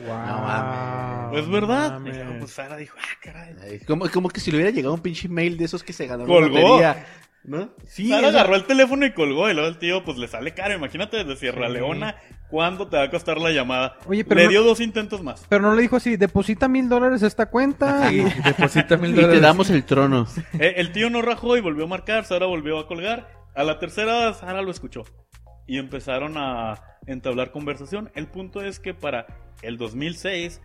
Wow. Es verdad. mames. Y luego, pues Sara dijo, ah, caray. Ay, Como, como que si le hubiera llegado un pinche mail de esos que se ganaron Colgó. la ¿No? Sí, Sara agarró el teléfono y colgó. Y luego el tío, pues le sale caro. Imagínate desde Sierra Sí. Leona, ¿cuánto te va a costar la llamada? Oye, pero Le no- dio dos intentos más. Pero no le dijo así, deposita mil dólares esta cuenta y... [laughs] Deposita mil [laughs] Y te dólares. damos el trono. Eh, el tío no rajó y volvió a marcar. Sara volvió a colgar. A la tercera, Sara lo escuchó. Y empezaron a entablar conversación. El punto es que para el 2006,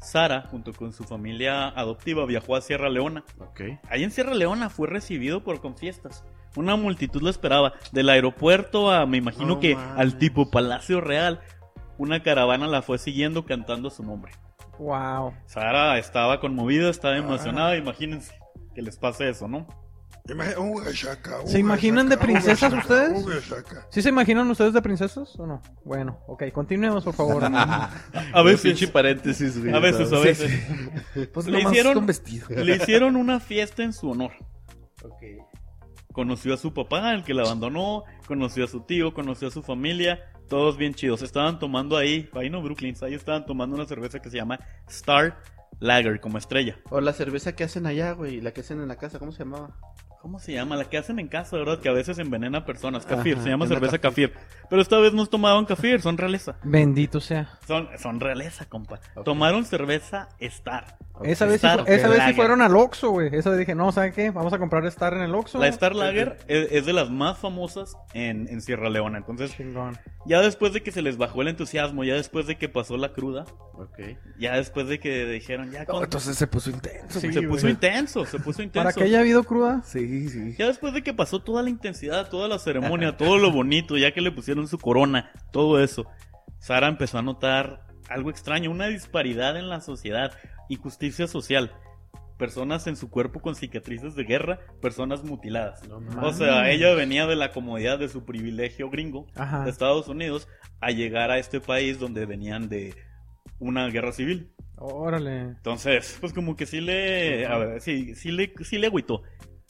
Sara, junto con su familia adoptiva, viajó a Sierra Leona. Ok. Ahí en Sierra Leona fue recibido por confiestas. Una multitud lo esperaba. Del aeropuerto a, me imagino No que al tipo Palacio Real, una caravana la fue siguiendo cantando su nombre. Wow. Sara estaba conmovida, estaba emocionada. Imagínense que les pase eso, ¿no? ¿Se imaginan de princesas ustedes? ¿Sí se imaginan ustedes de princesas o no? Bueno, ok, continuemos, por favor. [laughs] A Pinche veces, paréntesis, güey. a veces, a Sí, veces. Pues Le hicieron-. Le hicieron una fiesta en su honor. Ok. Conoció a su papá, el que la abandonó, conoció a su tío, conoció a su familia, todos bien chidos. Estaban tomando ahí, ahí no Brooklyn, ahí estaban tomando una cerveza que se llama Star Lager, como estrella. O la cerveza que hacen allá, güey. La que hacen en la casa, ¿cómo se llamaba? ¿Cómo se llama? La que hacen en casa, ¿verdad? Que a veces envenena personas. Kafir, Ajá, se llama cerveza kafir. Pero esta vez no tomaban kafir, son realeza. Bendito sea. Son, son realeza, compa. Tomaron cerveza Star. Esa vez, sí, esa vez sí fueron al Oxxo, güey. Esa vez dije, no, ¿saben qué? Vamos a comprar Star en el Oxxo. La Star Lager es, es de las más famosas en, en Sierra Leona. Entonces, Chingón. ya después de que se les bajó el entusiasmo, ya después de que pasó la cruda, ya después de que dijeron, ya No, con- entonces se puso intenso. Sí, se güey. puso intenso, se puso intenso. [laughs] ¿Para que haya habido cruda? Sí, sí. Ya después de que pasó toda la intensidad, toda la ceremonia, todo lo bonito, ya que le pusieron su corona, todo eso, Sara empezó a notar algo extraño, una disparidad en la sociedad, injusticia social. Personas en su cuerpo con cicatrices de guerra, personas mutiladas. No O sea, ella venía de la comodidad de su privilegio gringo Ajá. de Estados Unidos a llegar a este país donde venían de una guerra civil. Órale. Entonces, pues como que sí le, a ver, sí, sí le, sí le agüitó.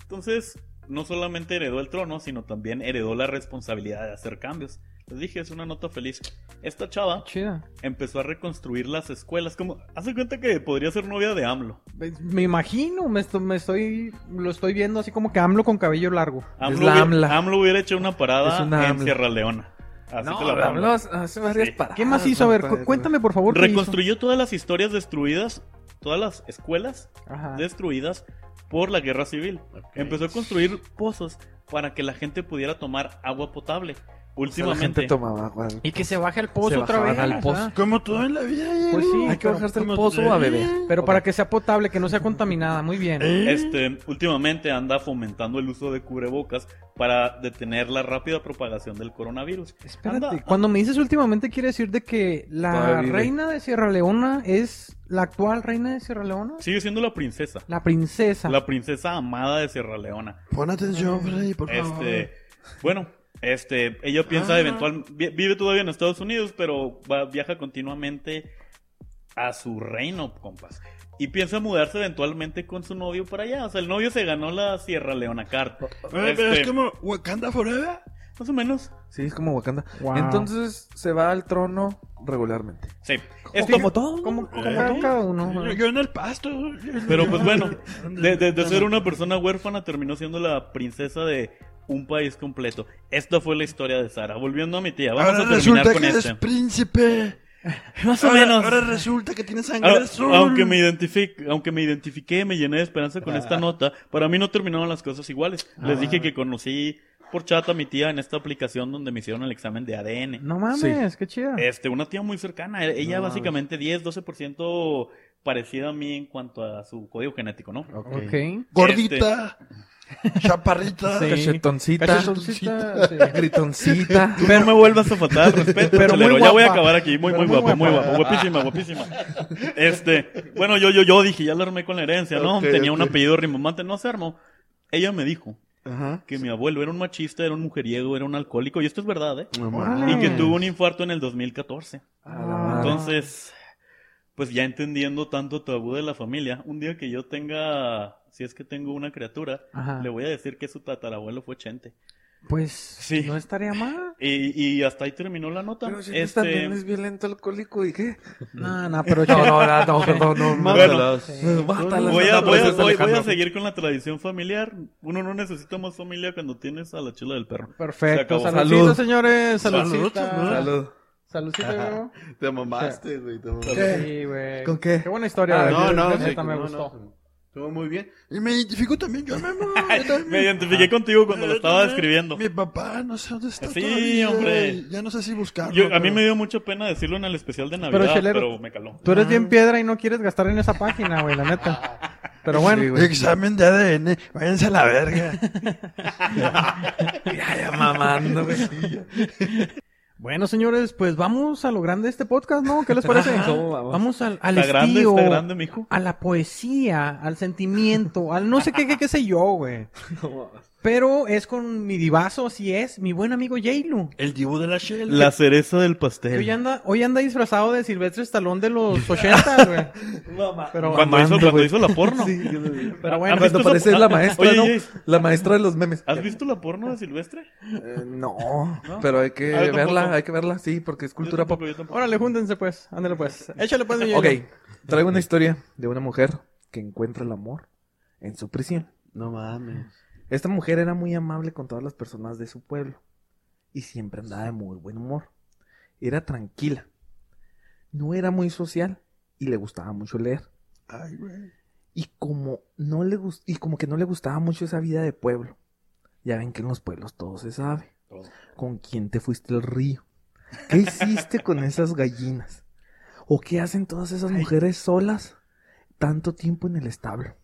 Entonces, no solamente heredó el trono, sino también heredó la responsabilidad de hacer cambios. Les dije, es una nota feliz. Esta chava Chida. empezó a reconstruir las escuelas, como, hace cuenta que podría ser novia de AMLO. Me imagino, me estoy, me estoy, lo estoy viendo así como que AMLO con cabello largo. AMLO, la hubiera. AMLO hecho una parada Es una en. Sierra Leona. Así No, te la pongo. habló hace varias Sí. paradas. ¿Qué más hizo? A ver, cuéntame por favor. Reconstruyó todas las historias destruidas, todas las escuelas Ajá. destruidas por la guerra civil. Empezó a construir pozos para que la gente pudiera tomar agua potable. O sea, últimamente. tomaba agua. Y que se baje al pozo Se otra vez. al. Como todo en la vida. ya, Pues sí, Hay que bajarse el como pozo a beber. Pero para que sea potable, que no sea contaminada. Muy bien. ¿Eh? Este, últimamente anda fomentando el uso de cubrebocas para detener la rápida propagación del coronavirus. Espérate, Anda- cuando me dices últimamente quiere decir de que la reina de Sierra Leona es la actual reina de Sierra Leona. Sigue siendo la princesa. La princesa. La princesa amada de Sierra Leona. Pon atención, Freddy, por favor. Este, bueno, este, ella piensa Ah. eventual, vi- vive todavía en Estados Unidos, pero va- viaja continuamente a su reino, compas. Y piensa mudarse eventualmente con su novio para allá. O sea, el novio se ganó la Sierra Leona Card. Oye, pero Este, es como Wakanda Forever. Más o menos. Sí, es como Wakanda. Wow. Entonces se va al trono regularmente. Sí. Como, Este- como todo, como, como Eh. cada uno. Yo, en el pasto. Pero pues bueno, [laughs] de, de- de ser una persona huérfana terminó siendo la princesa de un país completo. Esta fue la historia de Sara. Volviendo a mi tía, vamos Ahora a terminar resulta con que este. eres príncipe. Más o ahora, menos. ahora resulta que tienes sangre Ah, azul. aunque me identifique, aunque me identifiqué, me llené de esperanza con esta nota, para mí no terminaron las cosas iguales. Les dije que conocí por chat a mi tía en esta aplicación donde me hicieron el examen de ADN. No mames, qué chida. Este, una tía muy cercana, e- ella básicamente 10, 12% parecida a mí en cuanto a su código genético, ¿no? ok. Gordita. Chaparrita. Sí. Cachetoncita. Cachetoncita, sí. [laughs] Gritoncita. [laughs] Tú no me vuelvas a faltar al respeto, Pero muy ya voy a acabar aquí, muy, Pero muy muy guapa, muy guapa. guapísima, guapísima. Este, bueno, yo, yo, yo dije, ya la armé con la herencia, ¿no? Tenía un apellido rimbombante, no se armó. Ella me dijo Ajá. que mi abuelo era un machista, era un mujeriego, era un alcohólico, y esto es verdad, ¿eh? Y que tuvo un infarto en el 2014. A la madre. Entonces, pues ya entendiendo tanto tabú de la familia, un día que yo tenga, si es que tengo una criatura, Ajá. le voy a decir que su tatarabuelo fue Chente. Pues Sí. no estaría mal. [laughs] Y, y hasta ahí terminó la nota. Pero si Este, también es violento alcohólico y qué. [laughs] No, no, pero No, no, no, no, perdón, no, no. Mátalas. Voy a, No, voy, a, pues, voy- voy a seguir con la tradición familiar. Uno no necesita más familia cuando tienes a la chela del perro. Perfecto. Salud. señores. Salud, Saludcita. salud. Salud. Saludcita. Te mamaste, güey. Te mamaste. Sí, güey. ¿Con qué? Qué buena historia. Ah, No, no, sí, me no, gustó. Estuvo muy bien. Y me identifico también yo, [laughs] también. Me identifiqué contigo cuando lo estaba también. describiendo. Mi papá, no sé dónde está Sí, todavía, hombre. Ya no sé si buscarlo. Yo- a mí me dio mucha pena decirlo en el especial de Navidad, pero, Chelero, me caló. Tú eres bien piedra y no quieres gastar en esa página, güey, la neta. Pero bueno. Sí, güey. Examen de ADN. Váyanse a la verga. [laughs] Ya, ya mamando, güey. Bueno, señores, pues vamos a lo grande de este podcast, ¿no? ¿Qué les parece? [laughs] ¿Cómo vamos? Vamos al, al Está grande, está grande, mijo. a la poesía, al sentimiento, al no sé qué, qué, qué sé yo, güey. [laughs] Pero es con mi divazo, así es, mi buen amigo Jailu. El dibu de la Shell. La cereza del pastel. Hoy anda, hoy anda disfrazado de Silvestre Stallone de los 80, güey. [laughs] Pero, Cuando, hizo, cuando hizo la porno. pero bueno, ¿Has visto Cuando parece la [laughs] maestra, oye, ¿no? oye, La maestra de los memes. ¿Has visto la porno de Silvestre? Eh, no, pero hay que verla, tampoco. hay que verla, sí, porque es cultura Yo pop. tampoco, yo tampoco. órale, júntense pues, ándale pues. Échale pues, mi Ok, traigo una historia de una mujer que encuentra el amor en su prisión. No mames. Esta mujer era muy amable con todas las personas de su pueblo y siempre andaba de muy buen humor. Era tranquila, no era muy social y le gustaba mucho leer. Ay, güey. Y como no le y como que no le gustaba mucho esa vida de pueblo. Ya ven que en los pueblos todo se sabe. ¿Con quién te fuiste al río? ¿Qué hiciste con esas gallinas? ¿O qué hacen todas esas mujeres solas tanto tiempo en el establo?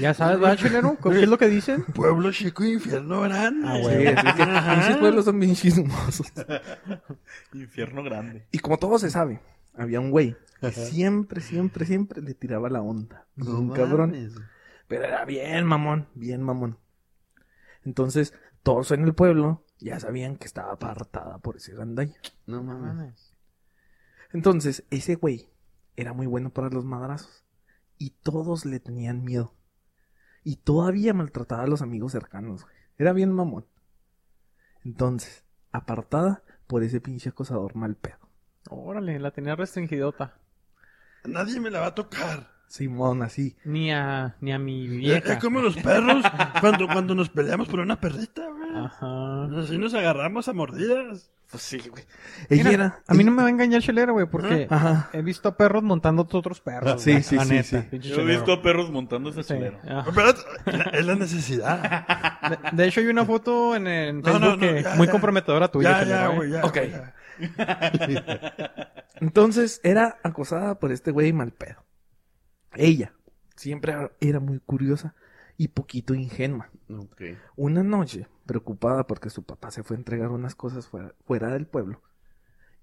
Ya sabes, ¿verdad, chelero? ¿Qué es lo que dicen? Pueblo chico, infierno grande. Ah, güey. así es que pinches pueblos son bien chismosos. [laughs] Infierno grande. Y como todo se sabe, había un güey que siempre, siempre, siempre le tiraba la onda. No un cabrón. Pero era bien mamón, bien mamón. Entonces, todos en el pueblo ya sabían que estaba apartada por ese gandalla. No mames. Entonces, ese güey era muy bueno para los madrazos. Y todos le tenían miedo. Y todavía maltrataba a los amigos cercanos, güey. Era bien mamón. Entonces, apartada por ese pinche acosador mal pedo. Órale, la tenía restringidota. Nadie me la va a tocar. Simón, así. Ni a, ni a mi Es vieja. como los perros cuando, cuando nos peleamos por una perrita, Ajá. Así nos agarramos a mordidas. Pues sí, güey. Ella Mira, era... a mí no me va a engañar chelero, güey, porque Ajá. he visto a perros montando a otros perros. Sí, güey, sí, la sí, neta, sí. pinche Yo he chelero. visto a perros montando ese Sí. Espérate, es la necesidad. De, de hecho, hay una foto en, en No, Facebook no, no, que ya, muy ya. comprometedora tuya, ya, chelero, ya, güey, ya. Ok. ya. [laughs] Entonces era acosada por este güey mal pedo. Ella siempre era muy curiosa y poquito ingenua. Ok. Una noche, preocupada porque su papá se fue a entregar unas cosas fuera, fuera del pueblo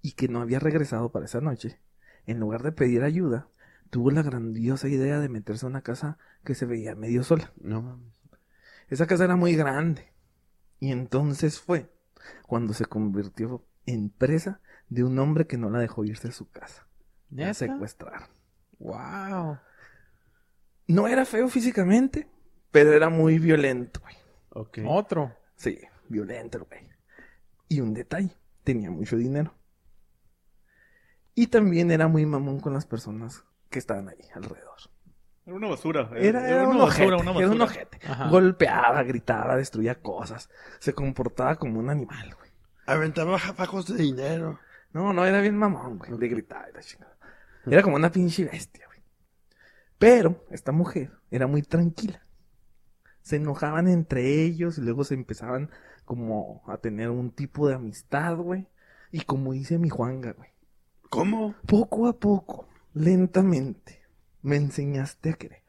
y que no había regresado para esa noche, en lugar de pedir ayuda, tuvo la grandiosa idea de meterse a una casa que se veía medio sola. No mames. Esa casa era muy grande. Y entonces fue cuando se convirtió en presa de un hombre que no la dejó irse a su casa. La ¿Neta? secuestraron. Wow. No era feo físicamente, pero era muy violento, güey. Otro. Sí, violento, el güey. Y un detalle, tenía mucho dinero. Y también era muy mamón con las personas que estaban ahí alrededor. Era una basura. Era, era una un basura, ojete, una era un basura. ojete. Ajá. Golpeaba, gritaba, destruía cosas. Se comportaba como un animal, güey. Aventaba fajos de dinero. No, no, era bien mamón, güey. Le gritaba y la chingada. Era como una pinche bestia, güey. Pero esta mujer era muy tranquila. Se enojaban entre ellos y luego se empezaban como a tener un tipo de amistad, güey. Y como dice mi Juanga, güey. ¿Cómo? Poco a poco, lentamente, me enseñaste a querer.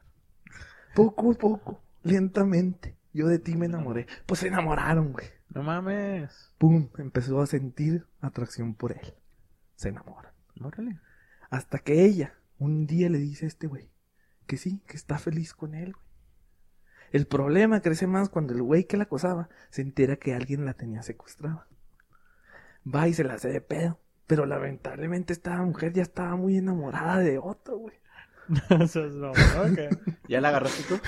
Poco a poco, lentamente, yo de ti me enamoré. Pues se enamoraron, güey. No mames. Pum, empezó a sentir atracción por él. Se enamoran. Órale. Hasta que ella un día le dice a este güey que sí, que está feliz con él, güey. El problema crece más cuando el güey que la acosaba se entera que alguien la tenía secuestrada. Va y se la hace de pedo. Pero lamentablemente esta mujer ya estaba muy enamorada de otro, güey. [laughs] no. ¿Ya la agarraste tú?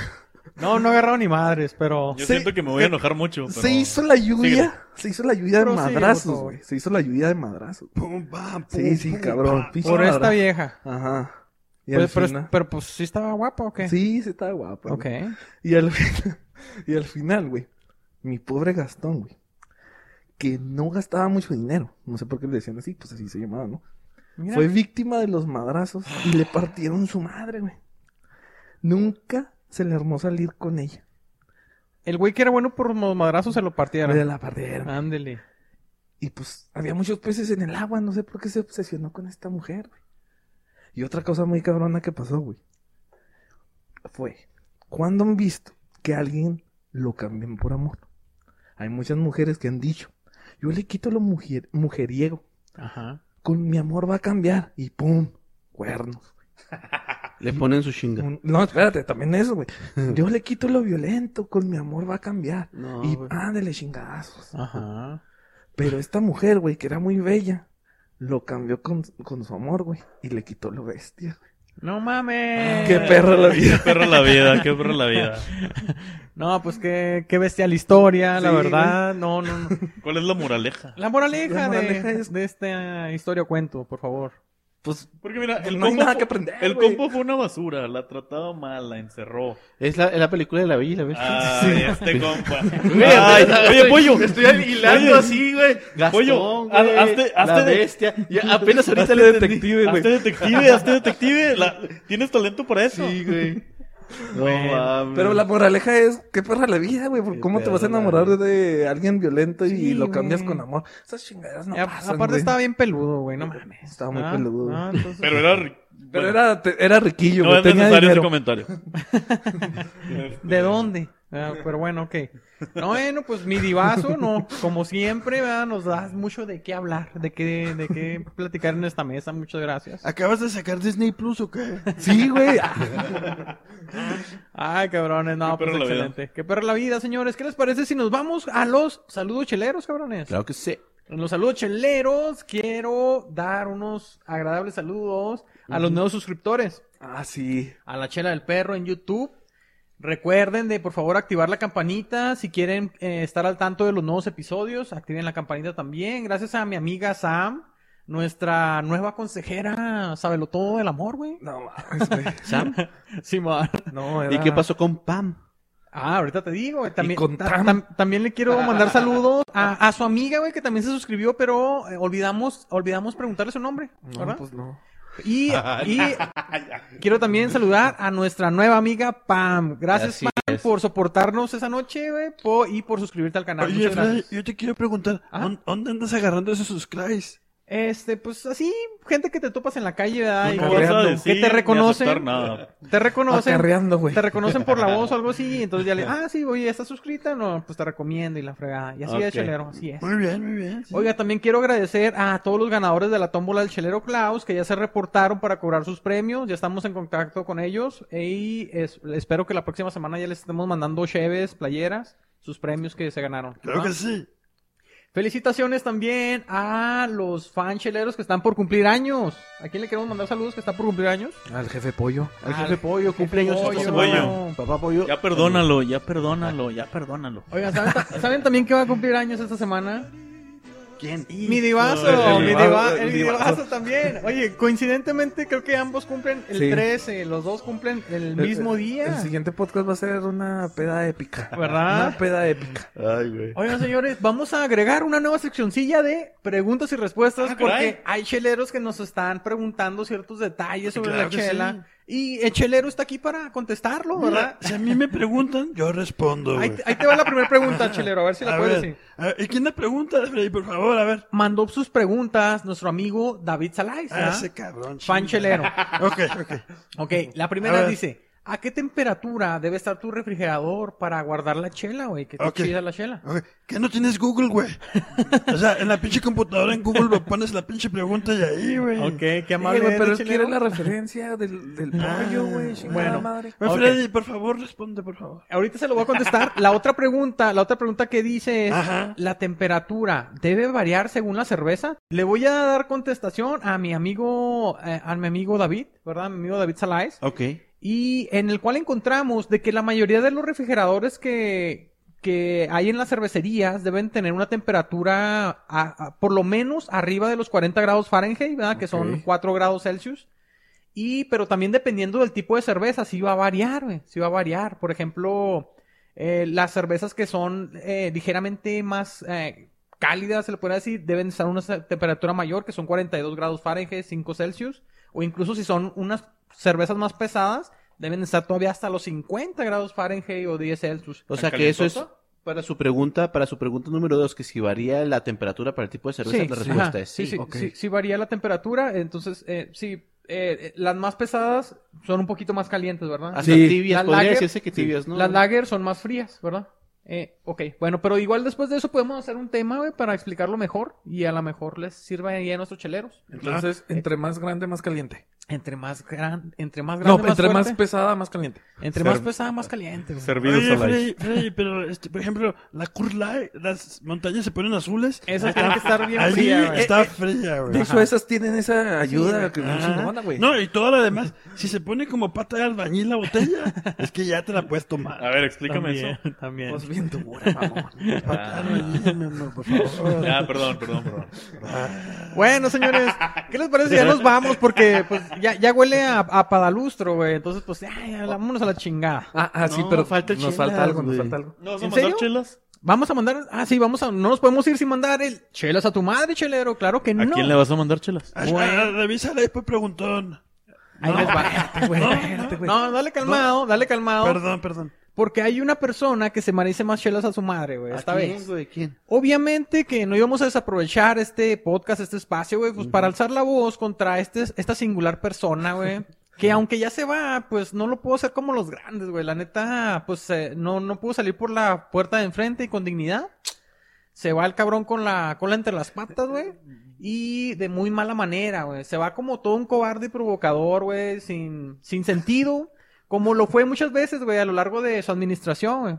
no, no agarraron ni madres, pero... Yo Se- siento que me voy a enojar mucho. Pero... Se hizo la lluvia. Se hizo la lluvia de madrazos, güey. Se hizo la lluvia de madrazos. Pum, pam, pum, Sí, sí, pum, cabrón. pam. Por esta vieja. Ajá. Y Pues, al pero, final- pero, pues sí estaba guapa o qué? Sí, sí estaba guapa. Ok. güey. Y al, fin- [laughs] y al final, güey, mi pobre Gastón, güey, que no gastaba mucho dinero, no sé por qué le decían así, pues así se llamaba, ¿no? Mira. Fue víctima de los madrazos y le partieron su madre, güey. Nunca se le armó salir con ella. El güey que era bueno por los madrazos se lo partieron. Le la partieron. Ándele. Y pues había muchos peces en el agua, no sé por qué se obsesionó con esta mujer, güey. Y otra cosa muy cabrona que pasó, güey, fue cuando han visto que alguien lo cambien por amor. Hay muchas mujeres que han dicho, yo le quito lo mujer, mujeriego, Ajá. con mi amor va a cambiar. Y pum, cuernos. Le ponen su chinga. Un- No, espérate, también eso, güey. [laughs] Yo le quito lo violento, con mi amor va a cambiar. No, y ándale chingadazos. Ajá. Pero esta mujer, güey, que era muy bella, lo cambió con, con su amor, güey, y le quitó lo bestia. güey. No mames. Qué perra la vida. Qué perro la vida, qué perro la vida. [laughs] No, pues qué, qué bestial historia, la verdad. No, no, no. ¿Cuál es la moraleja? La moraleja, La moraleja de, es- de esta historia o cuento, por favor. Pues Porque mira, el No hay compa nada que aprender, El güey. compa fue una basura, la trataba mal, la encerró. Es la, es la película de la Bella y la Bestia. Ay, este compa. [laughs] Güey, Ay, oye, pollo. Me estoy hilando Oye. así, güey. Gastón, Pollo, güey, haz- hazte- la hazte de- bestia. [laughs] Ya, apenas ahorita Hazte le detective, güey. Hazte detective, hazte detective. La- Tienes talento para eso. Sí, güey. No Bueno, mames. Pero la moraleja es, qué perra la vida, güey, cómo te vas a enamorar de alguien violento y Sí, lo cambias güey. con amor. Esas chingaderas no pasan, aparte güey. estaba bien peludo, güey, no mames. Estaba muy Ah, peludo. ah, [laughs] entonces- Pero era. Pero bueno, era, te- era riquillo, No güey, es tenía necesario ese dinero. comentario. [laughs] [laughs] ¿De dónde? Ah, pero bueno, ok. No, bueno, pues mi divazo, no, como siempre, ¿verdad? nos das mucho de qué hablar, de qué, de qué platicar en esta mesa. Muchas gracias. ¿Acabas de sacar Disney Plus o qué? Sí, güey. Ay, cabrones, no, pues la vida. excelente. Qué perro la vida, señores. ¿Qué les parece si nos vamos a los saludos cheleros, cabrones? Claro que sí. En los saludos cheleros quiero dar unos agradables saludos a los nuevos suscriptores. Ah, sí. a la chela del perro en YouTube. Recuerden de por favor activar la campanita si quieren eh, estar al tanto de los nuevos episodios. Activen la campanita también. Gracias a mi amiga Sam, nuestra nueva consejera, sábelo todo del amor, güey. No mames, güey. [laughs] Sam. Simón. No, ¿Y era- qué pasó con Pam? Ah, ahorita te digo, güey. También, con tam- también le quiero mandar saludos a, a su amiga, güey, que también se suscribió, pero eh, olvidamos, olvidamos preguntarle su nombre, No, ¿verdad? pues no. Y, [laughs] y quiero también saludar a nuestra nueva amiga Pam. Gracias, Así Pam, es. por soportarnos esa noche, güey, po- y por suscribirte al canal. Oye, yo te quiero preguntar. ¿dónde- ¿dónde andas agarrando esos subscribes? Este, pues así, gente que te topas en la calle, ¿verdad? Y No que- decir te reconocen. nada. te reconocen. Te reconocen por la voz o algo así, y entonces ya le, ah, sí, oye, ¿estás suscrita? No, pues te recomiendo y la fregada. Y así es, Ok. chelero, así es. Muy bien, muy bien. sí. Oiga, también quiero agradecer a todos los ganadores de la tómbola del Chelero Klaus que ya se reportaron para cobrar sus premios. Ya estamos en contacto con ellos y es- espero que la próxima semana ya les estemos mandando cheves, playeras, sus premios que se ganaron. Claro ¿va? que sí. Felicitaciones también a los fan cheleros que están por cumplir años. ¿A quién le queremos mandar saludos que está por cumplir años? Al jefe pollo. Al jefe pollo, cumpleaños Pollo. esta Pollo. semana. Papá pollo. Ya perdónalo, ya perdónalo, ya perdónalo. Oigan, ¿saben, ¿saben también que va a cumplir años esta semana? ¿Quién? Mi divazo, el mi divazo, diva- el el divazo. divazo también. Oye, coincidentemente creo que ambos cumplen el Sí. 13, los dos cumplen el mismo El- día. El siguiente podcast va a ser una peda épica. ¿Verdad? Una peda épica. Ay, güey. Oigan, señores, vamos a agregar una nueva seccioncilla de preguntas y respuestas Ah, porque caray. hay cheleros que nos están preguntando ciertos detalles sobre Claro la chela. Y el chelero está aquí para contestarlo, ¿verdad? Si a mí me preguntan, yo respondo, Ahí, te va la primera pregunta, chelero, a ver si la A puedes ver, decir. a ver, ¿y quién la pregunta, Freddy? Por favor, a ver. Mandó sus preguntas nuestro amigo David Salais, Ah, ese cabrón. Fan chelero. [laughs] Ok, ok. Ok, la primera dice, ¿a qué temperatura debe estar tu refrigerador para guardar la chela, güey? Que está Ok. chida la chela. ¿Qué no tienes Google, güey? O sea, en la pinche computadora en Google pones la pinche pregunta y ahí, güey. Ok, qué Sí, amable güey, pero él quiere la referencia del, del pollo, güey. chingada Bueno. madre. Freddy, por favor, responde, por favor. Ahorita se lo voy a contestar. La otra pregunta, la otra pregunta que dice es, Ajá. ¿la temperatura debe variar según la cerveza? Le voy a dar contestación a mi amigo, eh, a mi amigo David, ¿verdad? Mi amigo David Salais. Ok. Y en el cual encontramos de que la mayoría de los refrigeradores que, que hay en las cervecerías deben tener una temperatura a- a- por lo menos arriba de los 40 grados Fahrenheit, ¿verdad? Que son Ok. 4 grados Celsius. Y, pero también dependiendo del tipo de cerveza, sí va a variar, güey. Sí va a variar. Por ejemplo, eh, las cervezas que son eh, ligeramente más eh, cálidas, se le puede decir, deben estar a una temperatura mayor, que son 42 grados Fahrenheit, 5 Celsius. O incluso si son unas cervezas más pesadas, deben estar todavía hasta los 50 grados Fahrenheit o 10 Celsius. O sea ¿Tan que eso es para su pregunta, para su pregunta número dos, que si varía la temperatura para el tipo de cerveza, la respuesta ajá, es sí. sí, sí, sí, sí varía la temperatura, entonces eh, sí, eh, eh, las más pesadas son un poquito más calientes, ¿verdad? Hasta Sí. tibias, Las podría lager- decirse que tibias, ¿no? Las lager son más frías, ¿verdad? Eh, ok, bueno, pero igual después de eso podemos hacer un tema, güey, para explicarlo mejor y a lo mejor les sirva ahí a nuestros cheleros. Entonces, entre más grande, más caliente. Entre más gran, entre más No, grande, más entre más fuerte. pesada, más caliente. entre más pesada, más caliente. güey. Servidos Oye, Freddy, Freddy, pero, este, por ejemplo, la Light, las montañas se ponen azules. Esas tienen que estar bien Ahí frías, güey. está fría, güey. De hecho, esas tienen esa ayuda que no chingona, güey. No, y todo lo demás, si se pone como pata de albañil la botella, es que ya te la puedes tomar. A ver, explícame eso. también. Pues bien dura, [laughs] Ah, perdón, perdón, perdón. [laughs] Bueno, señores, ¿qué les parece si ya nos vamos? Porque pues ya, ya huele a, a padalustro, güey. Entonces, pues, ya, ya, vámonos a la chingada. Ah, ah, sí, No, pero falta nos chelas, falta algo, nos falta algo. ¿No vas a ¿En mandar serio? chelas? Vamos a mandar, ah, sí, vamos a, no nos podemos ir sin mandar el chelas a tu madre, chelero, claro que ¿A no. quién le vas a mandar chelas? Ah, ah, Revísale después preguntón. Ahí les va. Espérate, güey, espérate, güey. No, dale calmado, dale calmado. Perdón, perdón. Porque hay una persona que se merece más chelas a su madre, güey, ¿A esta quién, vez. güey? ¿Quién? Obviamente que no íbamos a desaprovechar este podcast, este espacio, güey, pues para alzar la voz contra este, esta singular persona, güey. [laughs] Que aunque ya se va, pues no lo puedo hacer como los grandes, güey. La neta, pues eh, no, no pudo salir por la puerta de enfrente y con dignidad. Se va el cabrón con la cola entre las patas, güey. Y de muy mala manera, güey. Se va como todo un cobarde y provocador, güey, sin, sin sentido. Como lo fue muchas veces, güey, a lo largo de su administración, güey.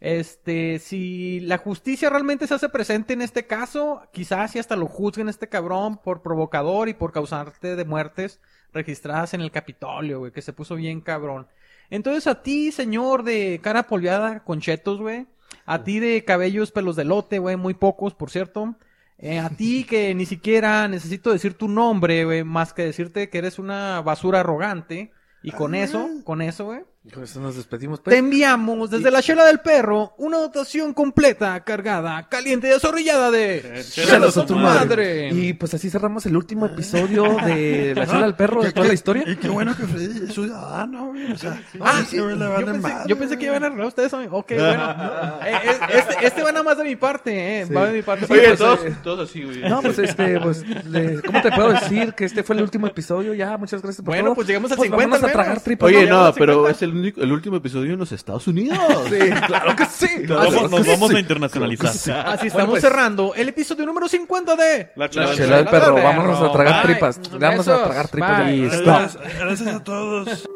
Este, si la justicia realmente se hace presente en este caso, quizás si hasta lo juzguen este cabrón por provocador y por causarte de muertes registradas en el Capitolio, güey, que se puso bien cabrón. Entonces a ti, señor de cara polveada con chetos, güey, a ti de cabellos pelos de lote, güey, muy pocos, por cierto, eh, a ti que ni siquiera necesito decir tu nombre, güey, más que decirte que eres una basura arrogante, y con eso, con eso, güey, Con eso nos despedimos, Te pues. enviamos desde la chela del perro una dotación completa, cargada, caliente y azorrillada de Chelas a tu madre. Y pues así cerramos el último episodio de La Chela del Perro de toda la historia. Y qué bueno que Freddy es ciudadano. O sea, Ah, sí, yo, pensé, madre, yo pensé que iban a arreglar ustedes. amigo. Ok, bueno. [laughs] Eh, eh, este, este va nada más de mi parte, eh. Va de mi parte. Oye, pues, todos, eh, todos así, güey. No, pues este, pues, le- ¿cómo te puedo decir que este fue el último episodio? Ya, muchas gracias por Bueno, todo. pues llegamos al 50 vámonos al a tragar tripas. Oye, no, los pero 50. es el, único, el último episodio en los Estados Unidos. [laughs] Sí, claro que sí. Nos vamos, nos Claro que vamos sí. a internacionalizar. [laughs] Así Bueno, estamos pues. cerrando el episodio número 50 de La La chela- del perro, vámonos a tragar Bye. tripas. Vámonos a tragar tripas. Gracias a todos.